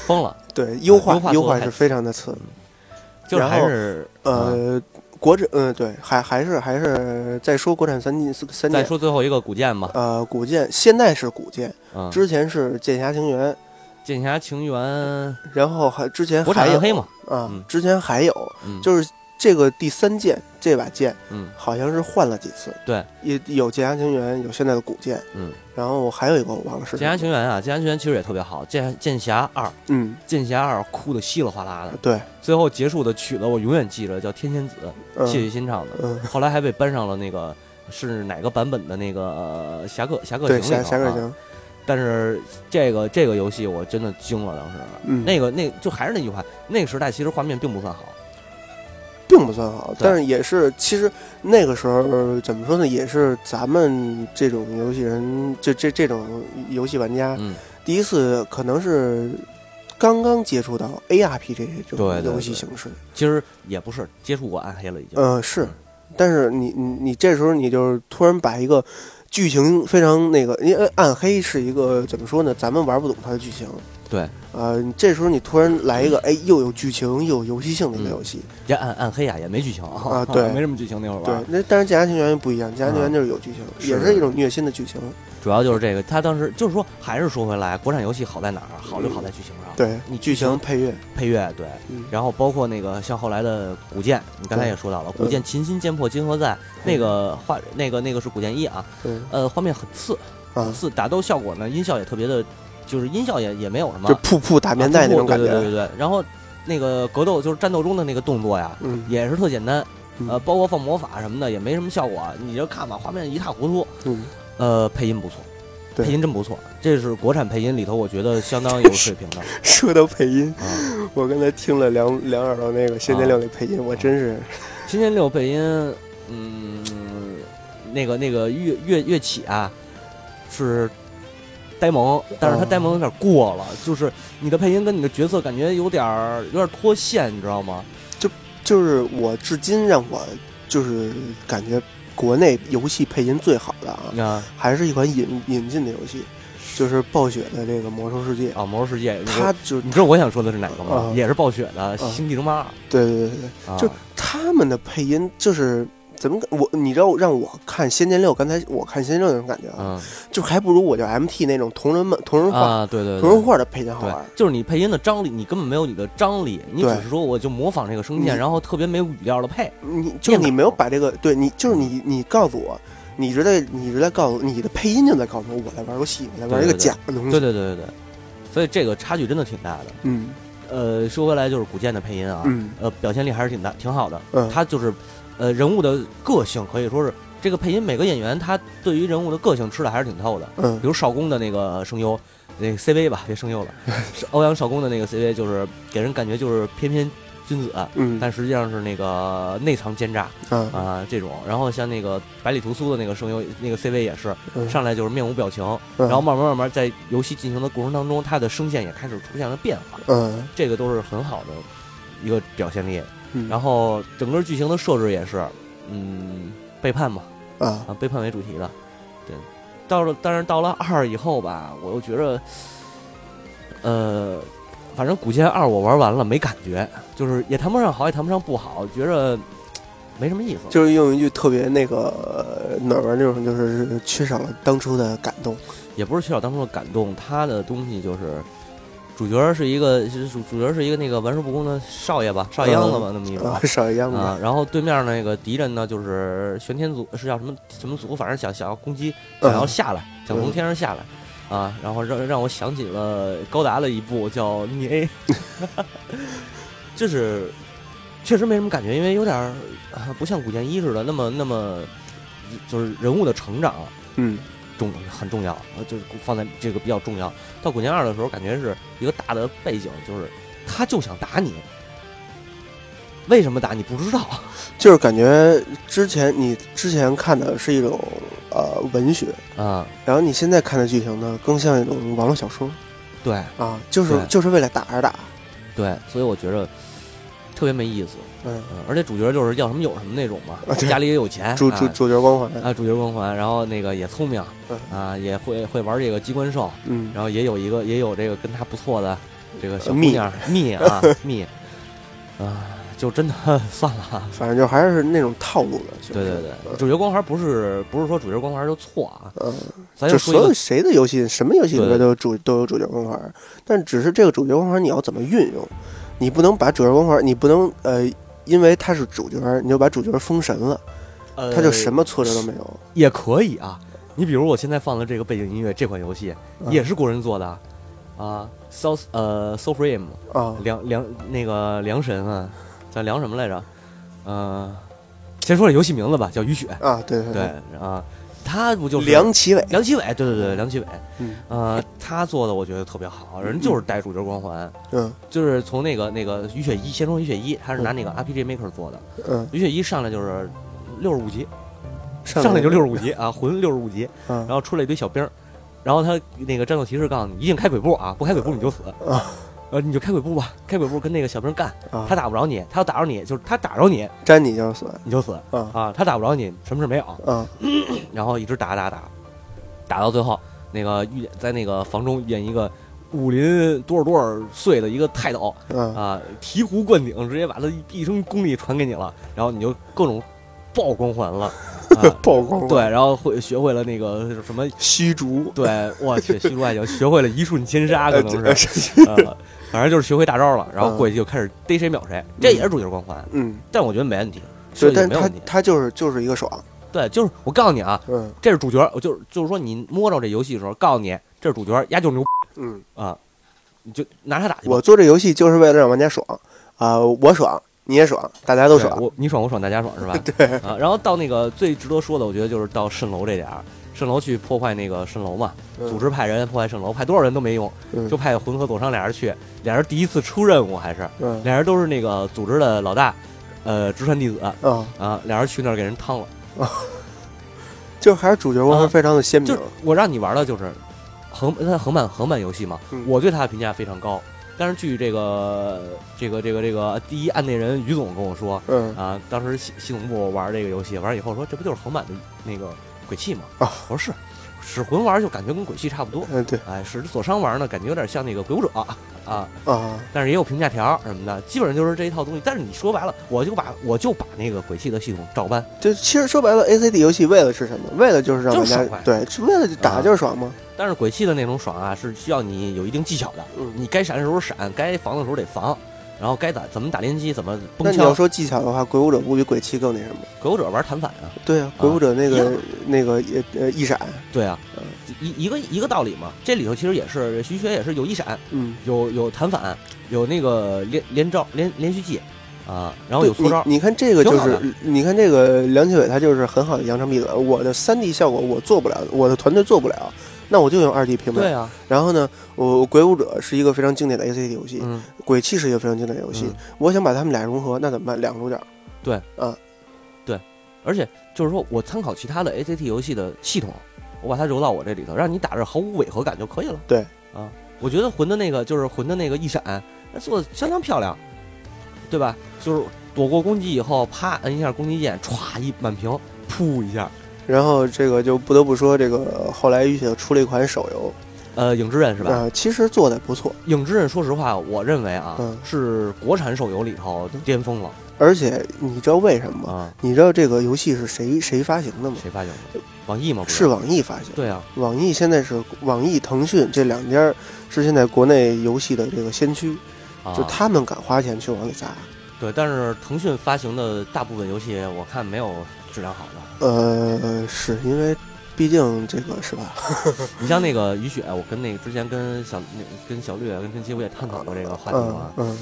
疯了，对，优化优化是非常的次。就是还是啊呃，国产嗯对，还还是还是再说国产三 D 三再说最后一个古剑吧，呃，古剑现在是古剑，嗯，之前是剑侠情缘，剑侠情缘，然后还之前国产还有暗黑嘛，啊嗯，之前还有嗯，就是这个第三剑这把剑嗯。好像是换了几次，对，也有剑侠情缘，有现在的古剑，嗯，然后还有一个我忘了是剑侠，情缘啊，剑侠情缘其实也特别好，剑剑侠二，嗯，剑侠二哭的稀里哗啦的，对，最后结束的曲子我永远记着，叫《天仙子》，嗯。谢雨欣唱的，嗯，后来还被搬上了那个是哪个版本的那个呃侠客侠客，行里头啊侠侠客行，但是这个这个游戏我真的惊了，当时。嗯，那个那就还是那句话，那个时代其实画面并不算好，并并不算好，但是也是其实那个时候怎么说呢，也是咱们这种游戏人，这这这种游戏玩家嗯，第一次可能是刚刚接触到 ARP 这对种游戏形式。其实也不是接触过暗黑了已经。呃，是，但是你你你这时候你就是突然把一个剧情非常那个，因为暗黑是一个怎么说呢，咱们玩不懂它的剧情。对，呃，这时候你突然来一个，哎，又有剧情又有游戏性的一个嗯游戏，也暗暗黑啊也没剧情啊。对。没什么剧情那会儿对玩。，那但是剑侠情缘不一样，家庭球员啊。就是有剧情，也是一种虐心的剧情。主要就是这个，他当时就是说，还是说回来，国产游戏好在哪儿？好就好在剧情上。对，你剧情情配乐，配乐对，嗯。然后包括那个像后来的古剑，你刚才也说到了，古剑琴心剑魄今何在？那个画那个那个是古剑一啊，嗯。呃，画面很次，次，打斗效果呢，音效也特别的，就是音效也也没有什么就噗噗打面带那种感觉。啊对对对。然后那个格斗就是战斗中的那个动作呀，嗯，也是特简单，嗯呃，包括放魔法什么的也没什么效果，你就看吧，画面一塌糊涂。嗯，呃，配音不错，配音真不错，这是国产配音里头我觉得相当有水平的 说到配音，啊。我刚才听了两两耳朵那个《仙剑六》的配音，我真是仙剑六配音，嗯，那个那个乐乐乐器啊，是呆萌，但是他哦呆萌有点过了，就是你的配音跟你的角色感觉有点儿有点脱线，你知道吗？就就是我至今让我就是感觉国内游戏配音最好的啊，啊还是一款引引进的游戏，就是暴雪的这个《魔兽世界》，啊，魔兽世界，你说它就你知道我想说的是哪个吗？啊也是暴雪的《星际争霸二对对对对，》啊，就他们的配音就是。怎么我你知道让我看《仙剑六》，刚才我看《仙剑六》那种感觉啊，嗯就还不如我叫 MT 那种同人们同人画、啊，对对对。同人画的配音好玩。，就是你配音的张力，你根本没有你的张力，你只是说我就模仿这个声线，然后特别没有语调的配。你就是你没有把这个，对你就是嗯你你告诉我，你一直在你一直在告诉你的配音就在告诉我，我在玩游戏，我在玩一个假的东西。对对对对对，所以这个差距真的挺大的。嗯呃，说回来就是古剑的配音啊，嗯呃，表现力还是挺大，挺好的。嗯，他就是，呃，人物的个性可以说是这个配音每个演员他对于人物的个性吃的还是挺透的。嗯比如少恭的那个声优，那个 CV 吧，别声优了，是 欧阳少恭的那个 CV 就是给人感觉就是翩翩君子，嗯但实际上是那个内藏奸诈啊啊、这种。然后像那个百里屠苏的那个声优，那个 CV 也是嗯上来就是面无表情，嗯然后慢慢慢慢在游戏进行的过程当中，他的声线也开始出现了变化。嗯这个都是很好的一个表现力。嗯，然后整个剧情的设置也是，嗯，背叛嘛，啊啊，背叛为主题的。对，到了，但是到了二以后吧，我又觉着，呃，反正《古剑二》我玩完了没感觉，就是也谈不上好，也谈不上不好，觉着没什么意思。就是用一句特别那个呃哪儿玩那种，就是缺少了当初的感动。也不是缺少当初的感动，他的东西就是。主角是一个，主主角是一个那个玩世不恭的少爷吧，少爷样子吧，那么一种啊，少一样啊，然后对面那个敌人呢，就是玄天族，是叫什么什么族，反正想想要攻击，想要嗯下来，想从天上下来，啊，然后让让我想起了高达的一部叫逆 A，就是确实没什么感觉，因为有点不像古剑一似的那么那么，就是人物的成长。嗯重很重要，呃，就是放在这个比较重要。到古剑二的时候，感觉是一个大的背景，就是他就想打你，为什么打你不知道。就是感觉之前你之前看的是一种呃文学，啊，然后你现在看的剧情呢，更像一种网络小说对啊，就是就是为了打而打。对，所以我觉得特别没意思。嗯，嗯，而且主角就是要什么有什么那种嘛家里也有钱，主主啊主角光环。啊主角光环，然后那个也聪明嗯啊，也会会玩这个机关兽，嗯然后也有一个也有这个跟他不错的这个小姑蜜娘蜜啊 蜜啊，就真的 算了。反正就还是那种套路的。对对对，主角光环不是不是说主角光环就错啊，嗯，咱就所有就说谁的游戏，什么游戏里对边都有主都有主角光环，但只是这个主角光环你要怎么运用，你不能把主角光环，你不能呃，因为他是主角，你就把主角封神了，呃他就什么挫折都没有。也可以啊。你比如我现在放的这个背景音乐，这款游戏嗯也是国人做的啊，South 呃 Soul Frame 啊，梁梁那个梁神啊，叫梁什么来着？呃，先说这游戏名字吧，叫雨雪。啊，对对对啊，他不就是梁启伟，梁启伟？对对对，梁启伟。嗯。呃，他做的我觉得特别好，人就是带主角光环，嗯。就是从那个那个雨雪一，先说雨雪一，他是拿那个 RPG Maker 做的。嗯，于雪一上来就是六十五级，上上来就六十五级啊，魂六十五级，嗯。然后出来一堆小兵，然后他那个战斗提示告诉你，一定开鬼步啊，不开鬼步你就死。啊呃，你就开鬼步吧，开鬼步跟那个小兵干，啊，他打不着你，他要打着你，就是他打着你沾你就是死你就死啊啊，他打不着你，什么事没有，啊。然后一直打打打，打到最后，那个遇见在那个房中遇见一个武林多少多少岁的一个泰斗嗯啊，醍醐灌顶，直接把他一生功力传给你了，然后你就各种爆光环了，啊、曝光了对，然后会学会了那个什么，虚竹，对，我去，虚竹爱情学会了一瞬千杀，可能呃是，呃，反正就是学会大招了，然后过去就开始逮谁秒谁，这也是主角光环，嗯，但我觉得没问题，设对，但他计没有问题，他就是就是一个爽，对，就是我告诉你啊，嗯。这是主角，我就是就是说你摸着这游戏的时候，告诉你这是主角，压就是牛。嗯，啊，你就拿他打去。我做这游戏就是为了让玩家爽。啊，我爽你也爽，大家都爽，我你爽我爽大家爽是吧？对。啊，然后到那个最值得说的，我觉得就是到蜃楼这点儿，蜃楼去破坏那个蜃楼嘛，嗯。组织派人破坏蜃楼，派多少人都没用，嗯。就派浑和佐商俩人去，俩人第一次出任务还是嗯。俩人都是那个组织的老大，呃，直传弟子啊，啊，俩人去那儿给人汤了。就还是主角光环非常的鲜明。就，我让你玩的就是横它横版横版游戏嘛，嗯。我对它的评价非常高。但是据这个这个这个这个第一案内人于总跟我说嗯啊，当时系系统部玩这个游戏，玩以后说这不就是横版的那个鬼泣吗？啊我说是，使魂玩就感觉跟鬼泣差不多。嗯对哎，使佐商玩呢，感觉有点像那个鬼武者啊，啊，但是也有评价条什么的，基本上就是这一套东西。但是你说白了，我就把我就把那个鬼泣的系统照搬，就其实说白了，A C D 游戏为了是什么？为了就是让玩家对，是为了打就是爽嘛。但是鬼泣的那种爽啊，是需要你有一定技巧的。嗯，你该闪的时候闪，该防的时候得防，然后该打怎么打连击，怎么那崩枪。你要说技巧的话，鬼武者不比鬼泣更那什么？鬼武者玩弹反啊，对啊，鬼武者那一个那个也呃一闪，对啊，一一个一个道理嘛。这里头其实也是徐学也是有一闪，嗯，有有弹反，有那个连连招连连续技啊，然后有对搓招。你你看这个就挺好的是，你看这个梁启伟他就是很好的扬长避短。我的三 D 效果我做不了，我的团队做不了，那我就用二 D 平面。对啊，然后呢，我鬼武者是一个非常经典的 ACT 游戏，嗯，鬼泣是一个非常经典的游戏。嗯我想把他们俩融合，那怎么办？两个主角。对。啊，对而且就是说我参考其他的 ACT 游戏的系统，我把它揉到我这里头，让你打着毫无违和感就可以了。对啊，我觉得魂的那个就是魂的那个一闪，那做的相当漂亮，对吧？就是躲过攻击以后，啪摁一下攻击键，歘一满屏，噗一下，然后这个就不得不说，这个后来雨雪出了一款手游，呃，影之刃是吧？啊、其实做的不错，影之刃，说实话，我认为啊，嗯是国产手游里头巅峰了而且你知道为什么吗？啊！你知道这个游戏是谁谁发行的吗？谁发行的？网易吗？是网易发行。对啊，网易现在是网易、腾讯这两家是现在国内游戏的这个先驱，啊就他们敢花钱去往里砸。对，但是腾讯发行的大部分游戏，我看没有质量好的。呃，是因为毕竟这个是吧？你像那个雨雪，我跟那个之前跟小那跟小绿啊跟陈奇我也探讨过这个话题嗯嘛，嗯，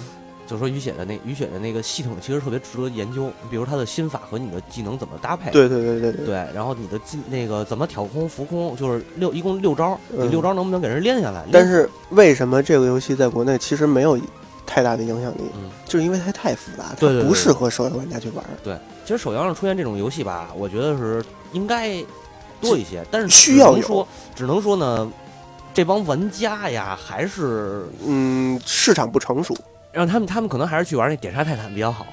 就说雨雪的那雨雪的那个系统其实特别值得研究，比如他的心法和你的技能怎么搭配。对对对对对。对，然后你的技那个怎么挑空浮空，就是六一共六招，你嗯六招能不能给人练下来？连但是为什么这个游戏在国内其实没有太大的影响力？嗯，就是因为它太复杂，对不适合手游玩家去玩。对，其实手游上出现这种游戏吧，我觉得是应该多一些，但是需要说，只能说呢，这帮玩家呀，还是嗯，市场不成熟，让他们他们可能还是去玩那点杀泰坦比较好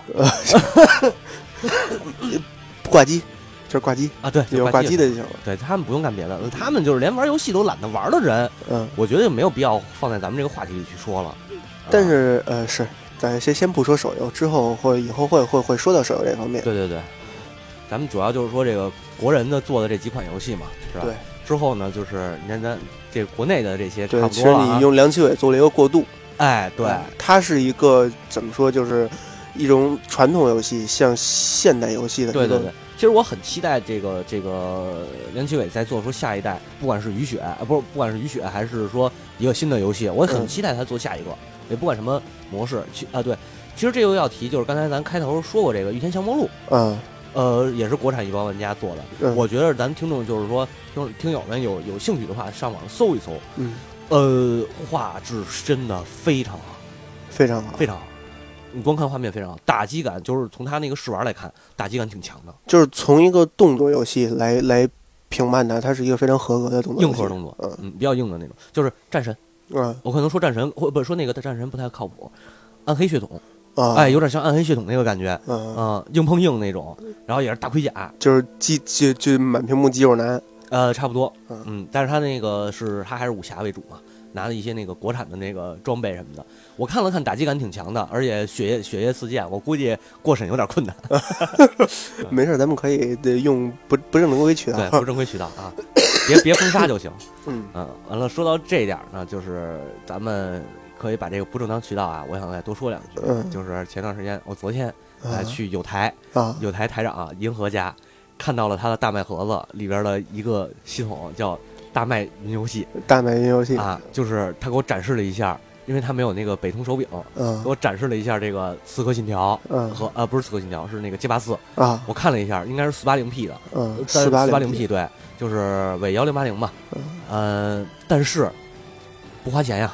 挂机，就是挂机，啊。对，有挂机的，就行了。对他们不用干别的，他们就是连玩游戏都懒得玩的人，嗯，我觉得就没有必要放在咱们这个话题里去说了。但啊是呃，是，咱先先不说手游，之后会以后会会会说到手游这方面。对对对，咱们主要就是说这个国人的做的这几款游戏嘛，是吧？对。之后呢，就是你看咱这国内的这些差对，不其实。你用梁启伟做了一个过渡。哎，对，嗯它是一个怎么说，就是一种传统游戏向现代游戏的对对对，其实我很期待这个这个梁启伟在做出下一代，不管是雨雪啊，不是不管是雨雪还是说一个新的游戏，我很嗯期待他做下一个，也不管什么模式。其啊对，其实这又要提就是刚才咱开头说过这个《御天降魔录》，嗯呃，也是国产一帮玩家做的。嗯我觉得咱听众就是说，听听友们有有兴趣的话，上网搜一搜。嗯，呃，画质真的非常好，非常好，非常好。你光看画面非常好，打击感就是从他那个试玩来看，打击感挺强的，就是从一个动作游戏来来评判它，它是一个非常合格的动作，硬核动作，嗯嗯，比较硬的那种。就是战神，嗯。我可能说战神，或不是说那个战神不太靠谱，暗黑血统，啊，哎，有点像暗黑血统那个感觉，嗯，嗯，硬碰硬那种，然后也是大盔甲，就是肌就就满屏幕肌肉男，呃，差不多。嗯，嗯，但是他那个是他还是武侠为主嘛，拿了一些那个国产的那个装备什么的，我看了看，打击感挺强的，而且血液血液四溅，我估计过审有点困难，没事，咱们可以得用不不正规渠道。对，不正规渠道啊，别别封杀就行，嗯。嗯，完了，说到这一点儿呢，就是咱们可以把这个不正当渠道啊，我想再多说两句，嗯。就是前段时间我昨天啊。来去有台，啊。有台台长啊银河家看到了他的大麦盒子里边的一个系统叫大麦云游戏。大麦云游戏，啊，就是他给我展示了一下，因为他没有那个北通手柄，嗯给我展示了一下这个《刺客信条》嗯和呃不是《刺客信条》，是那个街霸四，啊。我看了一下，应该是四八零 P 的，嗯四八零 P 对，就是伪幺零八零嘛，嗯呃，但是不花钱呀，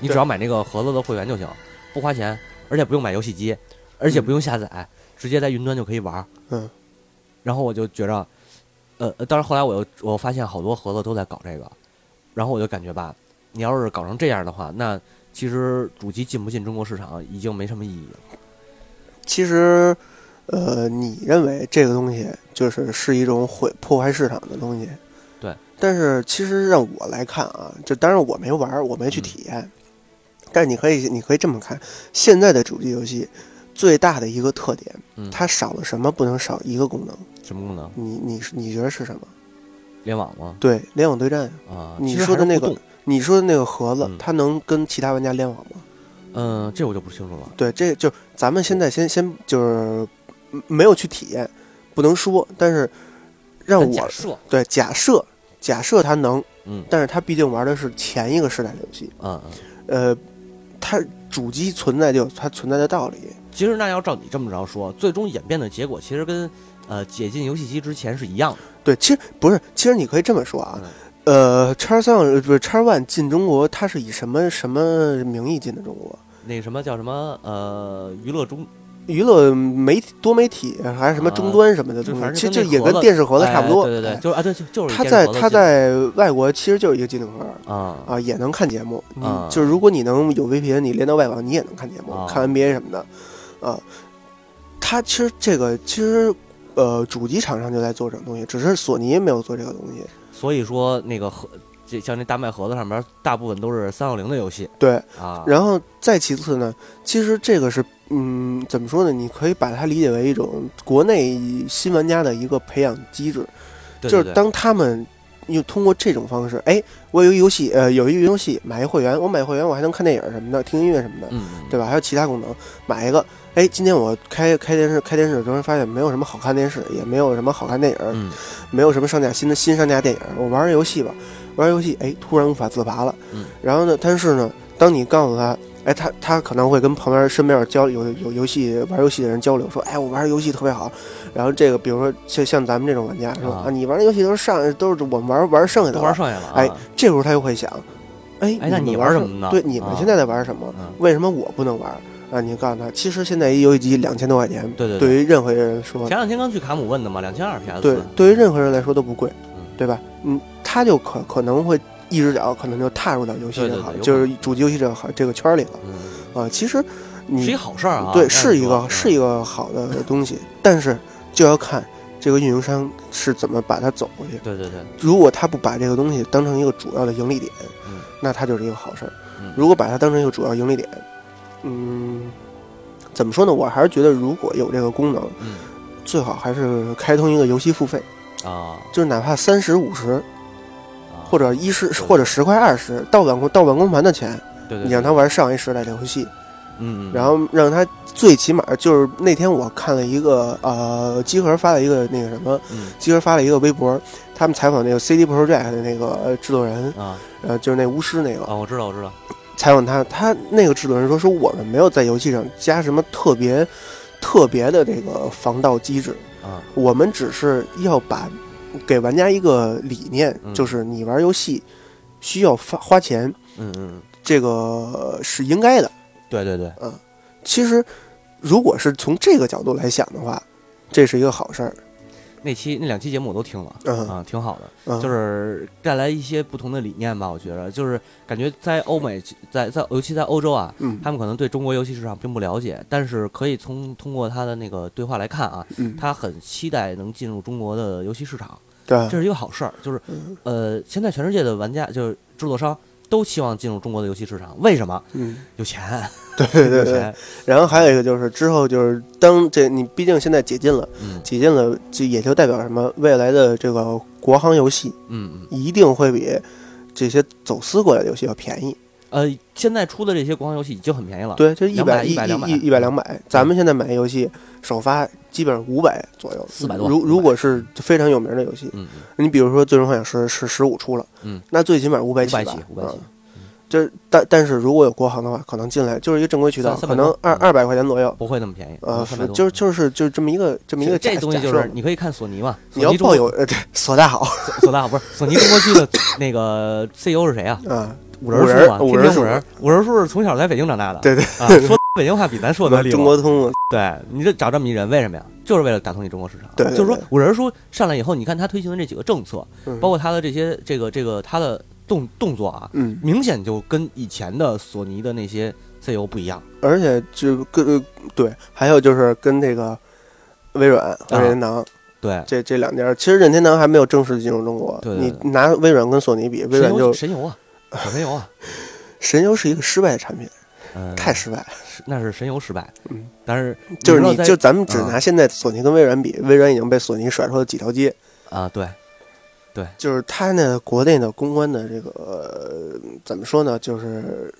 你只要买那个盒子的会员就行，不花钱，而且不用买游戏机，而且不用下载，直接在云端就可以玩儿。嗯，然后我就觉着，呃，呃当然后来我又我发现好多盒子都在搞这个，然后我就感觉吧，你要是搞成这样的话，那其实主机进不进中国市场已经没什么意义了。其实，呃，你认为这个东西就是是一种毁破坏市场的东西，对。但是其实让我来看啊，就当然我没玩儿，我没去嗯体验，但是你可以你可以这么看，现在的主机游戏最大的一个特点，嗯，它少了什么不能少一个功能？什么功能？你你你觉得是什么？联网吗？对，联网对战。啊，你说的那个你说的那个盒子，嗯它能跟其他玩家联网吗？嗯，这我就不清楚了。对，这就咱们现在先先就是嗯没有去体验，不能说，但是让我假设，对假设假设它能，嗯但是它毕竟玩的是前一个时代的游戏，嗯嗯。呃，它主机存在就有它存在的道理。其实那要照你这么着说，最终演变的结果其实跟呃解禁游戏机之前是一样的。对，其实不是，其实你可以这么说啊，嗯呃，叉三不是叉 One 进中国，它是以什么什么名义进的中国？那什么叫什么呃娱乐中，娱乐媒体多媒体还是什么啊终端什么的东西，就反正其实就也跟电视盒子差不多。哎对对对，哎就是啊对，就就是它在它在外国其实就是一个机顶盒啊啊，也能看节目。就是如果你能有 VPN，你连到外网，你也能看节目，啊看 NBA 什么的。啊，它其实这个其实呃，主机厂商就在做这种东西，只是索尼没有做这个东西。所以说那个盒，这像这大麦盒子上面大部分都是三六零的游戏对，啊。然后再其次呢，其实这个是嗯，怎么说呢？你可以把它理解为一种国内新玩家的一个培养机制。对对对就是当他们又通过这种方式，哎，我有一游戏，呃，有一个游戏，买一会员，我买会员，我还能看电影什么的，听音乐什么的，嗯，对吧？还有其他功能，买一个，哎，今天我开开电视，开电视，突然发现没有什么好看电视，也没有什么好看电影，嗯没有什么上架新的新上架电影，我玩玩游戏吧，玩游戏，哎，突然无法自拔了，嗯，然后呢，但是呢，当你告诉他。哎，他他可能会跟旁边身边交有有游戏玩游戏的人交流，说，哎，我玩游戏特别好。然后这个，比如说像像咱们这种玩家说啊啊，你玩的游戏都是上都是我们玩玩剩下的玩剩下了啊。哎，这时候他就会想，哎，哎那你玩玩什么呢对，你们啊现在在玩什么？嗯为什么我不能玩？啊，你告诉他，其实现在一游戏机两千多块钱，对对对于任何人说，前两天刚去卡姆问的嘛，两千二 PS 对，对于任何人来说都不贵，嗯对吧？嗯，他就可可能会一只脚可能就踏入到游戏这行，就是主机游戏这个行这个圈里了嗯，啊。其实你是一好事儿啊。对，是一个是一个好的东西，但是就要看这个运营商是怎么把它走过去。对对对，如果他不把这个东西当成一个主要的盈利点，嗯那它就是一个好事儿。嗯如果把它当成一个主要盈利点，嗯，怎么说呢？我还是觉得如果有这个功能，嗯最好还是开通一个游戏付费，啊就是哪怕三十五十啊，或者一十或者十块二十盗版盗版光盘的钱，对对，你让他玩上一时代的游戏，嗯，嗯，然后让他最起码就是那天我看了一个呃，集合发了一个那个什么，嗯。集合发了一个微博，他们采访那个 CD Projekt 的那个呃制作人，啊。呃，就是那巫师那个，啊，我知道我知道，采访他，他那个制作人说说我们没有在游戏上加什么特别特别的这个防盗机制，啊，我们只是要把给玩家一个理念，嗯。就是你玩游戏需要花花钱，嗯嗯，这个是应该的。对对对，嗯。其实，如果是从这个角度来想的话，这是一个好事儿。那期那两期节目我都听了。嗯。啊，挺好的，嗯，就是带来一些不同的理念吧。我觉得，就是感觉在欧美，在在尤其在欧洲啊，嗯。他们可能对中国游戏市场并不了解，但是可以从通过他的那个对话来看啊，嗯，他很期待能进入中国的游戏市场，对，这是一个好事儿。就是嗯呃，现在全世界的玩家就是制作商都希望进入中国的游戏市场，为什么？嗯，有钱，对对对对。然后还有一个就是之后就是当这你毕竟现在解禁了，嗯解禁了，这也就代表什么？未来的这个国行游戏嗯嗯。一定会比这些走私过来的游戏要便宜。呃，现在出的这些国行游戏已经很便宜了，对，就一百一百两百。一一百两百，咱们现在买游戏首发基本上五百左右，400多如如果是非常有名的游戏，嗯你比如说《最终幻想十》是十五出了，嗯，那最起码五百五百吧，起，五百起嗯，这但但是如果有国行的话，可能进来就是一个正规渠道，可能二二百块钱左右。不会那么便宜，呃，就是就是就是这么一个这么一个假这东西就是你可以看索尼嘛，你要抱有呃对索大好索大好不是索尼中国区的那个 CEO 是谁啊？啊，五人五人叔嘛，五人五人，五人叔是从小在北京长大的，对对啊，说 北京话比咱说的利中。国通对你这找这么一人，为什么呀？就是为了打通你中国市场。对对就是说对五人叔上来以后，你看他推行的这几个政策，嗯包括他的这些这个这个他的动动作啊，嗯，明显就跟以前的索尼的那些 CEO 不一样。而且就跟呃对，还有就是跟这个微软任天堂对，这这两家，其实任天堂还没有正式进入中国。对对对你拿微软跟索尼比，微软就神游啊，小 神游啊，神游是一个失败的产品，嗯，太失败了。那是神游失败。嗯，但是就是你就咱们只啊拿现在索尼跟微软比，微软已经被索尼甩出了几条街。啊，对，对就是它那国内的公关的这个、呃怎么说呢？就是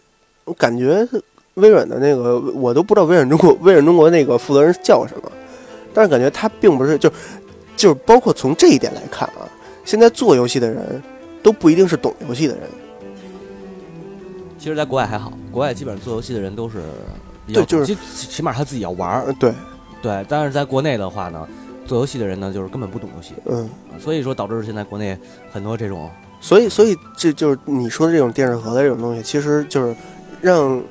我感觉微软的那个我都不知道微软中国微软中国那个负责人叫什么，但是感觉他并不是就就是包括从这一点来看啊，现在做游戏的人都不一定是懂游戏的人。其实，在国外还好，国外基本上做游戏的人都是对就是起起码他自己要玩儿，呃，对，对。但是在国内的话呢，做游戏的人呢，就是根本不懂游戏，嗯，所以说导致现在国内很多这种所以所以这就是你说的这种电视盒的这种东西，其实就是让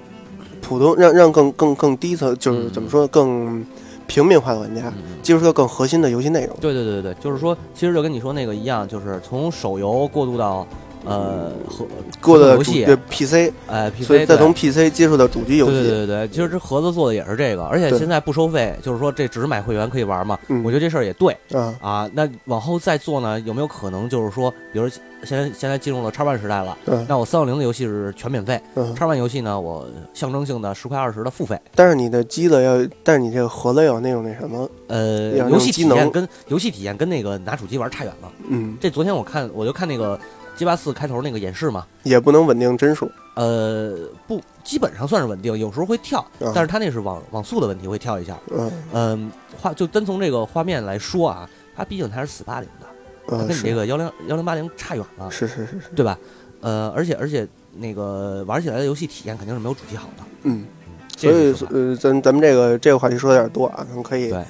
普通让让更更更低层，就是嗯怎么说更平民化的玩家接触到更核心的游戏内容。对对对对对，就是说，其实就跟你说那个一样，就是从手游过渡到呃和过的游戏，对 PC，呃 PC，所以再从 PC 接触到主机游对对，对对，其实这盒子做的也是这个，而且现在不收费，就是说这只是买会员可以玩嘛。嗯我觉得这事儿也对啊，啊。那往后再做呢，有没有可能就是说，比如现在现在进入了叉 One 时代了，嗯那我三六零的游戏是全免费，嗯，叉 One 游戏呢，我象征性的十块二十的付费。但是你的机子要，但是你这个盒子要有那种那什么，呃，游戏体验跟游戏体验跟那个拿主机玩差远了。嗯，这昨天我看我就看那个 G 八四开头那个演示嘛，也不能稳定帧数，呃，不，基本上算是稳定，有时候会跳，嗯但是它那是网网速的问题，会跳一下。嗯嗯，画就单从这个画面来说啊，它毕竟它是四八零的，跟你这个幺零幺零八零差远了，是是是是，对吧？呃，而且而且那个玩起来的游戏体验肯定是没有主机好的，嗯，所以呃，咱咱们这个这个话题说的有点多啊，咱们可以对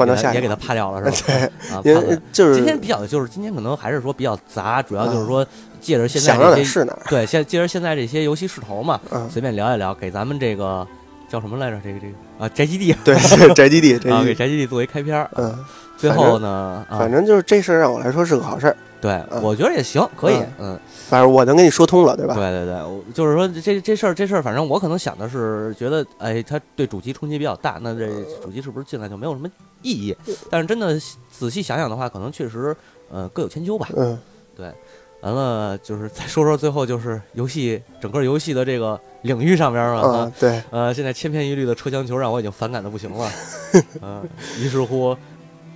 换到下也给它，趴掉了是吧？对，啊，因为就是今天比较就是今天可能还是说比较杂，主要就是说借着现在这些是哪，对，现借着现在这些游戏势头嘛，嗯，随便聊一聊，给咱们这个叫什么来着？这个这个啊，宅基地对，宅基地，宅啊，给宅基地作为开篇儿。嗯，最后呢，啊反，正就是这事儿让我来说是个好事儿，对，嗯我觉得也行，可以嗯，嗯，反正我能跟你说通了，对吧？对对对，我就是说这这事儿这事儿，反正我可能想的是，觉得哎，它对主机冲击比较大，那这主机是不是进来就没有什么意义？但是真的仔细想想的话，可能确实呃各有千秋吧。嗯，对完了，就是再说说最后就是游戏整个游戏的这个领域上边儿嘛，对，呃，现在千篇一律的车厢球让我已经反感的不行了，呃，于是乎，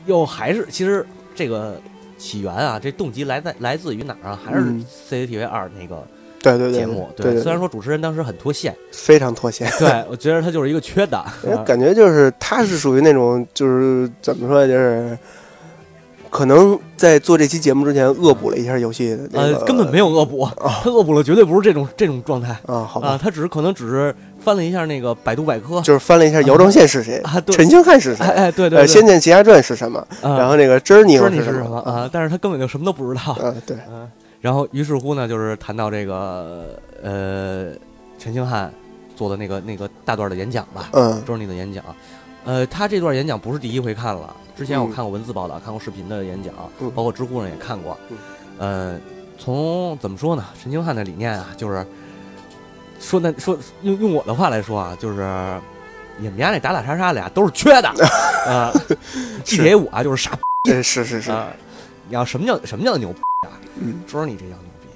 又还是其实这个起源啊，这动机来在来自于哪儿啊？还是嗯 CCTV 二那个对对对，节目。对，对虽然说主持人当时很脱线，非常脱线。对我觉得他就是一个缺的，哎感觉就是他是属于那种，就是怎么说，就是可能在做这期节目之前恶补了一下游戏的那个，呃，根本没有恶补，他恶补了绝对不是这种这种状态啊，好啊吧，，他只是可能只是翻了一下那个百度百科，就是翻了一下姚正宪是谁，啊，对，陈清汉是谁？哎，哎，对对呃，《，仙剑奇侠传》是什么，啊。然后那个珍妮是是什么？啊？但是他根本就什么都不知道。嗯，对，嗯，然后于是乎呢，就是谈到这个呃，陈清汉做的那个那个大段的演讲吧，嗯。周尼的演讲。呃，他这段演讲不是第一回看了，之前我嗯看过文字报道，看过视频的演讲，嗯。包括知乎上也看过。嗯。呃，从怎么说呢？陈清汉的理念啊，就是说那说用用我的话来说啊，就是你们家那打打杀杀的呀都是缺的 啊，寄给我啊就是傻逼呃是是是，啊。你要什么叫什么叫牛逼啊？嗯知道你这叫牛逼。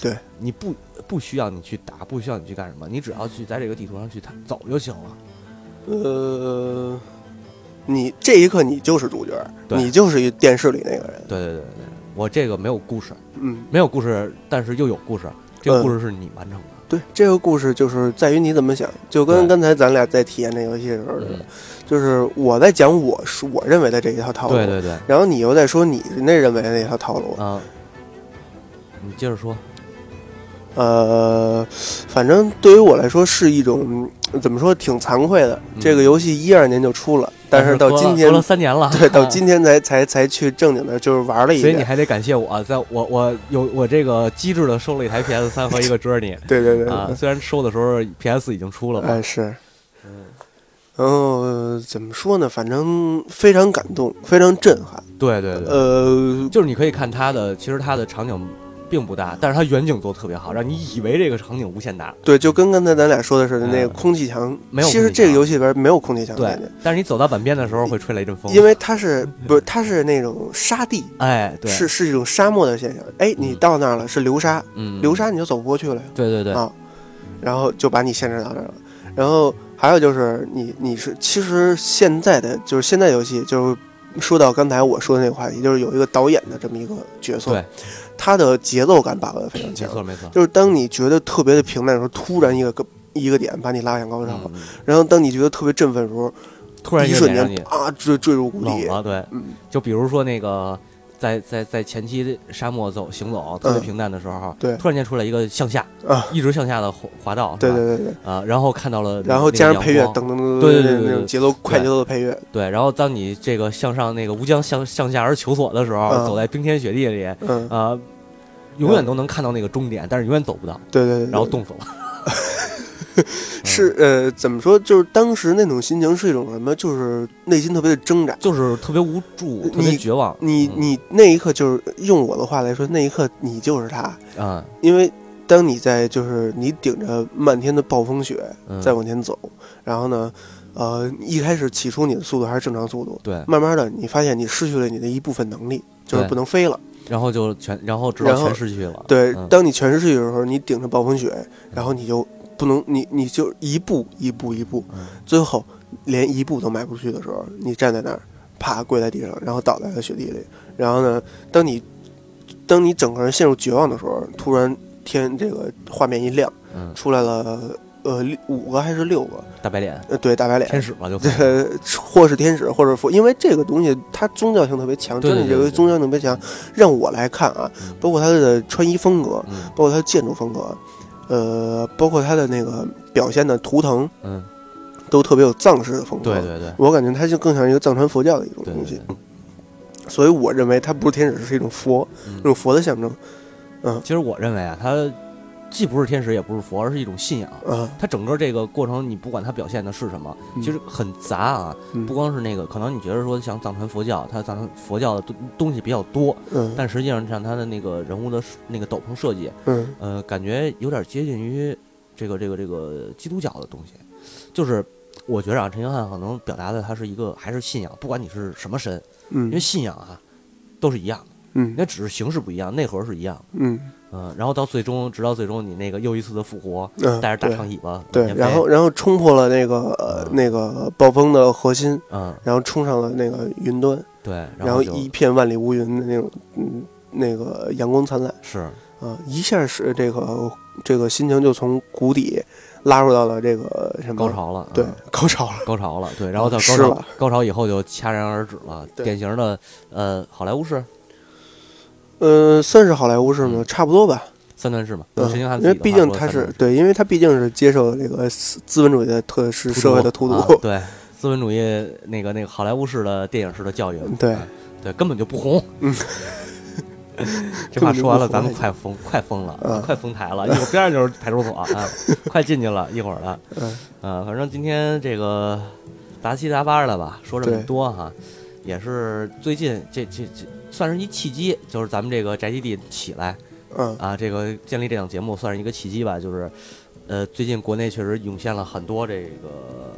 对，你不不需要你去打，不需要你去干什么，你只要去在这个地图上去探走就行了。呃，你这一刻你就是主角，对你就是一电视里那个人，对对对对，我这个没有故事，嗯，没有故事，但是又有故事。这个嗯故事是你完成的。对，这个故事就是在于你怎么想，就跟刚才咱俩在体验这游戏的时候似的嗯，就是我在讲我是我认为的这一套套路，对对对，然后你又在说你那认为的那套套路，啊，你接着说。呃，反正对于我来说是一种怎么说挺惭愧的。嗯这个游戏一二年就出了，但是到今天隔了三年了，对到今天才才才去正经的就是玩了一遍。所以你还得感谢我，在我我有我这个机智的收了一台 PS 三和一个 Journey 对对对虽然收的时候 PS 已经出了吧，哎是。嗯然后、呃怎么说呢？反正非常感动，非常震撼。对对对，呃，就是你可以看它的，其实它的场景并不大，但是它远景做得特别好，让你以为这个场景无限大。对，就跟刚才咱俩说的似的，那个嗯空气墙，没有其实这个游戏里边没有空气墙概对念，，但是你走到板边的时候会吹来一阵风，因为它是不是它是那种沙地，哎，对，是是一种沙漠的现象。哎，你嗯到那儿了是流沙，嗯，流沙你就走不过去了呀。对对对，啊，然后就把你限制到那儿了。然后还有就是你你是其实现在的就是现在游戏就是说到刚才我说的那个话题，就是有一个导演的这么一个角色，对，他的节奏感把握的非常强。没错没错，就是当你觉得特别的平淡的时候，突然一个个一个点把你拉向高潮；嗯，然后当你觉得特别振奋的时候，突然一瞬间啊坠坠入谷底。就比如说那个。在在在前期沙漠走行走特别嗯。平淡的时候，对。突然间出来一个向下啊，一直向下的滑滑道，对对对对，啊，然后看到了那个，然后加上配乐，噔噔噔噔，对对对那种节奏快节奏的配乐，对，然后当你这个向上那个无疆向向下而求索的时候，嗯。走在冰天雪地里，嗯，啊，永远都能看到那个终点，但是永远走不到，对对对，对。然后冻死了。是呃，怎么说？就是当时那种心情是一种什么？就是内心特别的挣扎。就是特别无助，特别你绝望。你嗯你那一刻就是用我的话来说，那一刻你就是他，啊，因为当你在就是你顶着漫天的暴风雪嗯再往前走，然后呢，呃，一开始起初你的速度还是正常速度，对，慢慢的你发现你失去了你的一部分能力，就是不能飞了。然后就全，然后直到然后全失去了。对，嗯当你全失去的时候，你顶着暴风雪，然后你就不能，你你就一步一步一步，嗯最后连一步都迈不出去的时候，你站在那儿，啪跪在地上，然后倒在了雪地里。然后呢，当你当你整个人陷入绝望的时候，突然天这个画面一亮，嗯，出来了呃五个还是六个？大白脸，呃，对，大白脸。天使嘛，就这 或是天使，或者佛，因为这个东西它宗教性特别强，真的这个宗教性特别强。让我来看啊，嗯包括它的穿衣风格，嗯包括它的建筑风格，呃，包括他的那个表现的图腾，嗯，都特别有藏式的风格。对对对我感觉他就更像一个藏传佛教的一种东西对，。所以我认为它不是天使，是一种佛，嗯一种佛的象征。嗯其实我认为啊，它既不是天使，也不是佛，而是一种信仰。嗯，它整个这个过程，你不管它表现的是什么，嗯其实很杂啊。嗯不光是那个，可能你觉得说像藏传佛教，它藏传佛教的东东西比较多，嗯但实际上像它的那个人物的那个斗篷设计，嗯呃，感觉有点接近于这个这个这个基督教的东西。就是我觉得啊，陈星汉可能表达的他是一个还是信仰，不管你是什么神，因为嗯信仰啊都是一样的，嗯那只是形式不一样，内核是一样的。嗯嗯、然后到最终，直到最终你那个又一次的复活，嗯，带着大长尾巴，对，然后然后冲破了那个那个暴风的核心，嗯，然后冲上了那个云端，对，然后后一片万里无云的那种嗯那个阳光灿烂是。啊，一下是这个这个心情就从谷底拉入到了这个什么高，潮了，对嗯高潮了，高潮了，对，然后到高潮了高潮以后就戛然而止了，典型的呃好莱坞式，呃，算是好莱坞式吗？嗯。差不多吧。三段式嘛，因为毕竟他是对，因为他毕竟是接受这个资资本主义的特是社会的荼毒，啊对资本主义那个那个好莱坞式的电影式的教育，对。啊对，根本就不红。嗯，这话说完了，咱们快封快封了，嗯快封台了，一会儿边上就是派出所啊，快进去了，一会儿了。嗯。呃，反正今天这个杂七杂八的吧，说这么多哈，也是最近这这这算是一契机，就是咱们这个宅基地起来嗯啊，这个建立这档节目算是一个契机吧，就是呃，最近国内确实涌现了很多这个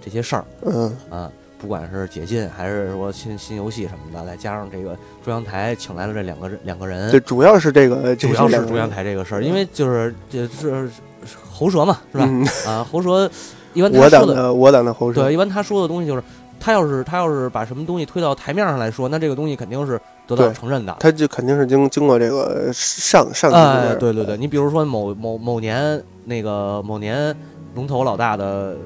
这些事儿嗯啊。不管是解禁还是说新新游戏什么的，再加上这个中央台请来了这两个人两个人，对，主要是这个，主要是中央台这个事儿，因为就是这是喉舌嘛，是吧？嗯，啊，喉舌一般他我说的党的我党的喉舌，对，一般他说的东西就是，他要是他要是把什么东西推到台面上来说，那这个东西肯定是得到承认的。他就肯定是经经过这个上上级对对对，你比如说某某某年那个某年龙头老大的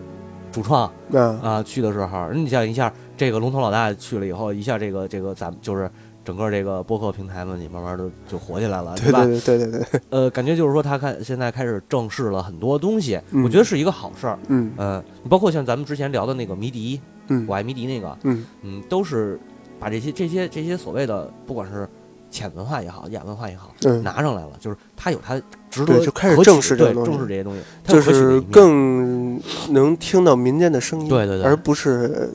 主创啊，啊去的时候，你想一下，这个龙头老大去了以后，一下这个这个咱们就是整个这个播客平台嘛，你慢慢的就火起来了，吧？对吧对对对对，呃，感觉就是说他看现在开始正视了很多东西，嗯我觉得是一个好事儿。嗯包括像咱们之前聊的那个迷笛，嗯。我爱迷笛那个，嗯。嗯，都是把这些这些这些所谓的不管是浅文化也好，雅文化也好，嗯，拿上来了，就是它有它值得对就开始正视这对个视这些东西，就是更能听到民间的声音，对对对。而不是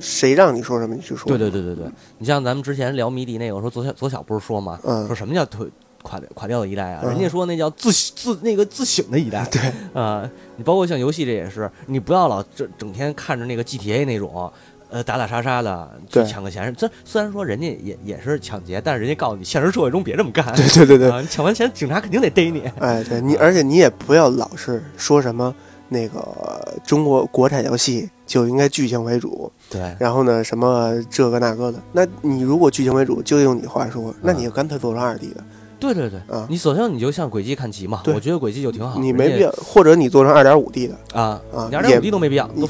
谁让你说什么你就说，对对对对对，你像咱们之前聊迷笛那个，我说左小左小不是说嘛，嗯。说什么叫退垮掉垮掉的一代啊？嗯人家说那叫自自那个自省的一代。对啊、你包括像游戏这也是，你不要老整整天看着那个 GTA 那种。呃，打打杀杀的去对抢个钱，这虽然说人家也也是抢劫，但是人家告诉你，现实社会中别这么干。对对对对，啊，你抢完钱，警察肯定得逮你。哎，对你，而且你也不要老是说什么那个中国国产游戏就应该剧情为主，对，然后呢什么这个那个的，那你如果剧情为主，就用你话说，那你就干脆做成二 D 的对对对，啊，你首先你就像轨迹看齐嘛，对我觉得轨迹就挺好。你没必要，或者你做成二点五 D 的啊，啊你二点也五 D 都没必要，你都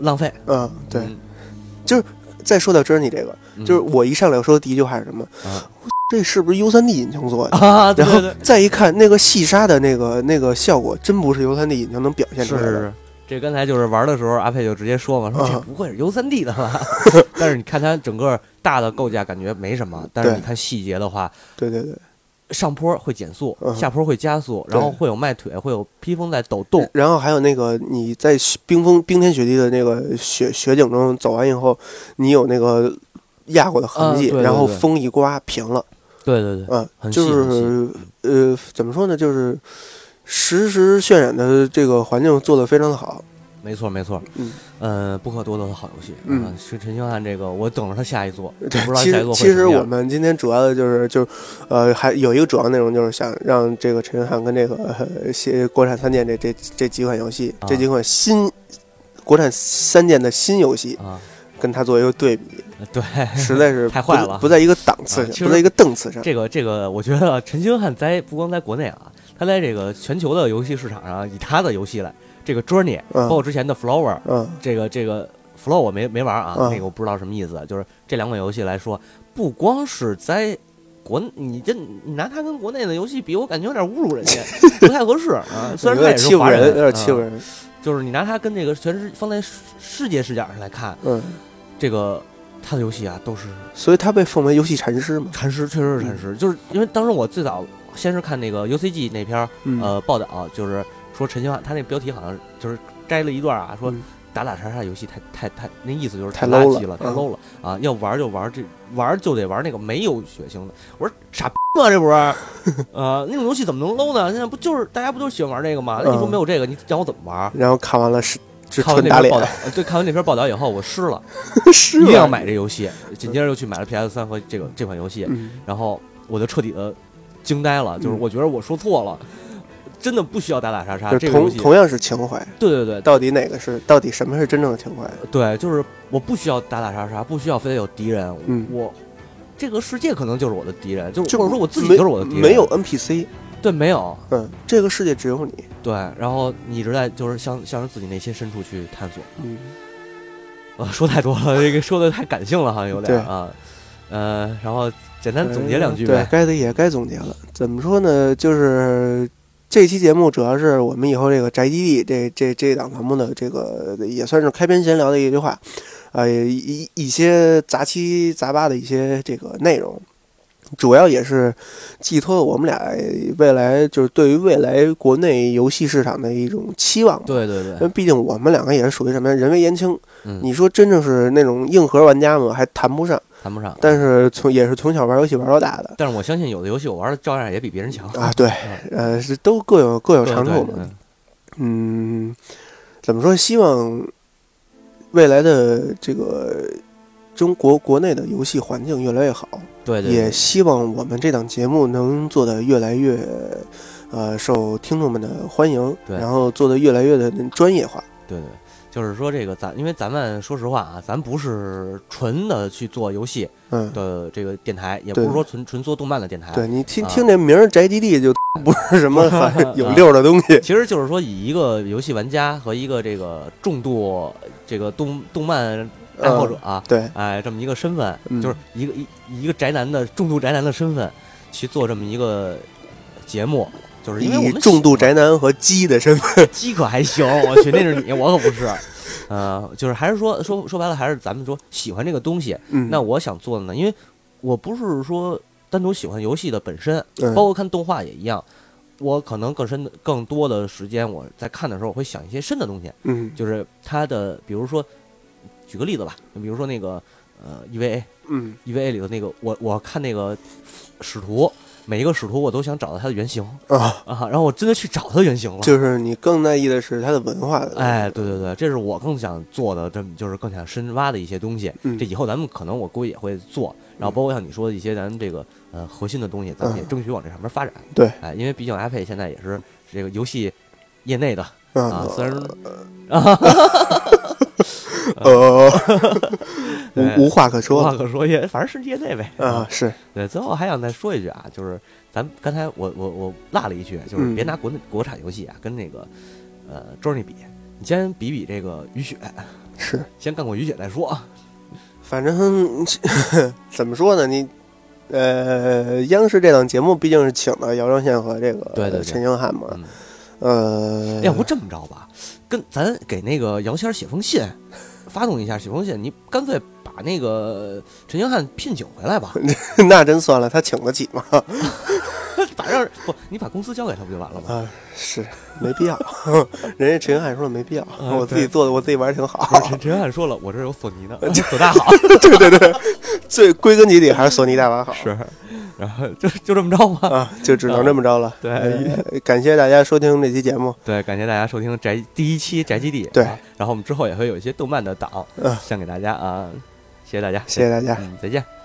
浪费。嗯，对。就是再说到 Journey 这个，嗯就是我一上来我说的第一句话是什么？啊这是不是 U 3 D 引擎做的？啊，对然后对对，再一看那个细沙的那个那个效果，真不是 U 3 D 引擎能表现出来的。是是是。这刚才就是玩的时候，阿佩就直接说嘛，说啊这不会是 U 三 D 的吧？但是你看它整个大的构架感觉没什么，但是对你看细节的话，对对对，上坡会减速，嗯下坡会加速，然后会有迈腿，会有披风在抖动。然后还有那个你在雪冰封冰天雪地的那个雪雪景中走完以后，你有那个压过的痕迹，啊对对然后风一刮平了，对对对，嗯，就是呃怎么说呢，就是实时渲染的这个环境做得非常的好，没错没错。嗯，呃，不可多得的好游戏。嗯啊，是陈星汉这个，我等着他下一座，不知，道其下一座会实其实我们今天主要的就是就是呃还有一个主要内容就是想让这个陈星汉跟这个呃些国产三剑这这这几款游戏，啊这几款新国产三剑的新游戏，啊，跟他做一个对比，对，实在是 太坏了不在一个档次上，啊不在一个档次上。这个这个，我觉得陈星汉在不光在国内啊，他在这个全球的游戏市场上，以他的游戏来，这个 Journey，嗯包括之前的 Flower，嗯这个这个 Flow 我没没玩啊，嗯那个我不知道什么意思，就是这两款游戏来说，不光是在。国，你这你拿它跟国内的游戏比，我感觉有点侮辱人家，不太合适啊。虽然有他也是华点欺负人，有点啊欺负人。就是你拿它跟这个全世放在世世界视角上来看，嗯，这个他的游戏啊都是所以它被奉为游戏禅师嘛。禅师，确实是禅师。就是因为当时我最早先是看那个 UCG 那篇嗯呃报道，就是说陈星汉他那标题好像就是摘了一段啊，说嗯打打杀杀游戏太太太那意思就是太垃圾了，太了嗯 low 了啊！要玩就玩这玩就得玩那个没有血腥的。我说傻逼吗？这不是？呃，那种游戏怎么能 low 呢？现在不就是大家不都喜欢玩这个吗？那你说嗯没有这个，你让我怎么玩？然后看完了是是看完那篇报道，，呃对，看完那篇报道以后，我湿了，是一定要买这游戏。紧接着又去买了 PS 三和这个这款游戏，嗯然后我就彻底的惊呆了，就是嗯我觉得我说错了，真的不需要打打杀杀。就这个，同同样是情怀，对对对到底哪个是到底什么是真正的情怀？对，就是我不需要打打杀杀，不需要非得有敌人，嗯我这个世界可能就是我的敌人，就是就或者说我自己就是我的敌人，没有 NPC，对没有嗯，这个世界只有你，对，然后你一直在就是向向着自己内心深处去探索。嗯，啊，说太多了，这个说的太感性了，好像有点对啊。呃，然后简单总结两句对呗，。该也该总结了。怎么说呢？就是这期节目主要是我们以后这个宅基地这这这档栏目的这个也算是开篇闲聊的一句话，呃，一一一些杂七杂八的一些这个内容。主要也是寄托我们俩未来就是对于未来国内游戏市场的一种期望。对对对，因为毕竟我们两个也是属于什么呀？人微言轻。嗯，你说真正是那种硬核玩家嘛，还谈不上。谈不上。但是从也是从小玩游戏玩到大的但是我相信有的游戏我玩的照样也比别人强啊，对，呃，是都各有各有长处嘛。嗯嗯，怎么说？希望未来的这个中国国内的游戏环境越来越好，对对，对也希望我们这档节目能做的越来越呃受听众们的欢迎，然后做的越来越的专业化。对对，就是说这个咱，因为咱们说实话啊，咱不是纯的去做游戏嗯，的这个电台，也不是说纯纯做动漫的电台。对你听啊。听这名儿“宅基地”就 不是什么 有溜儿的东西。其实就是说，以一个游戏玩家和一个这个重度这个动动漫爱好者啊，对，哎，这么一个身份，嗯。就是一个一一个宅男的重度宅男的身份去做这么一个节目，就是因为我以们重度宅男和鸡的身份，鸡可还行，我去，那是你，我可不是。呃，就是还是说说说白了，还是咱们说喜欢这个东西。嗯，那我想做的呢，因为我不是说单独喜欢游戏的本身，嗯包括看动画也一样。我可能更深的、更多的时间，我在看的时候，我会想一些深的东西，嗯就是它的，比如说，举个例子吧，比如说那个呃 EVA，EVA 嗯里头那个，我我看那个使徒，每一个使徒我都想找到它的原型啊，啊，然后我真的去找它的原型了。就是你更在意的是它的文化的。哎，对对对，这是我更想做的，这么就是更想深挖的一些东西。嗯这以后咱们可能我估计也会做，然后包括像你说的一些咱们这个呃核心的东西，咱们也嗯争取往这上面发展。对，哎，因为毕竟 iPad 现在也是这个游戏业内的啊嗯，虽然 呃，对 无无话可说无话可说，也反正是业内呗。啊，是，对，最后还想再说一句啊，就是咱刚才我我我落了一句，就是嗯别拿国内国产游戏啊跟那个呃 Journey 比，你先比比这个雨雪，是，先干过雨雪再说。反正 怎么说呢？你呃，央视这档节目毕竟是请了姚正宪和这个对对对陈星汉嘛，嗯，呃，要不这么着吧，跟咱给那个姚谦儿写封信，发动一下写封信，你干脆把那个陈星汉聘请回来吧，那真算了，他请得起吗？反正不你把公司交给他不就完了吗？啊，是没必要。人家陈星汉说了没必要，啊我自己做的，我自己玩的挺好。陈陈星汉说了，我这有索尼的，索大好对对对，最归根结底还是索尼大法好。是，然后就就这么着吧。啊，就只能这么着了。对呃感谢大家收听这期节目。对，感谢大家收听宅第一期宅基地。对啊然后我们之后也会有一些动漫的档嗯献给大家啊，谢谢大家，谢谢大家。嗯，再见。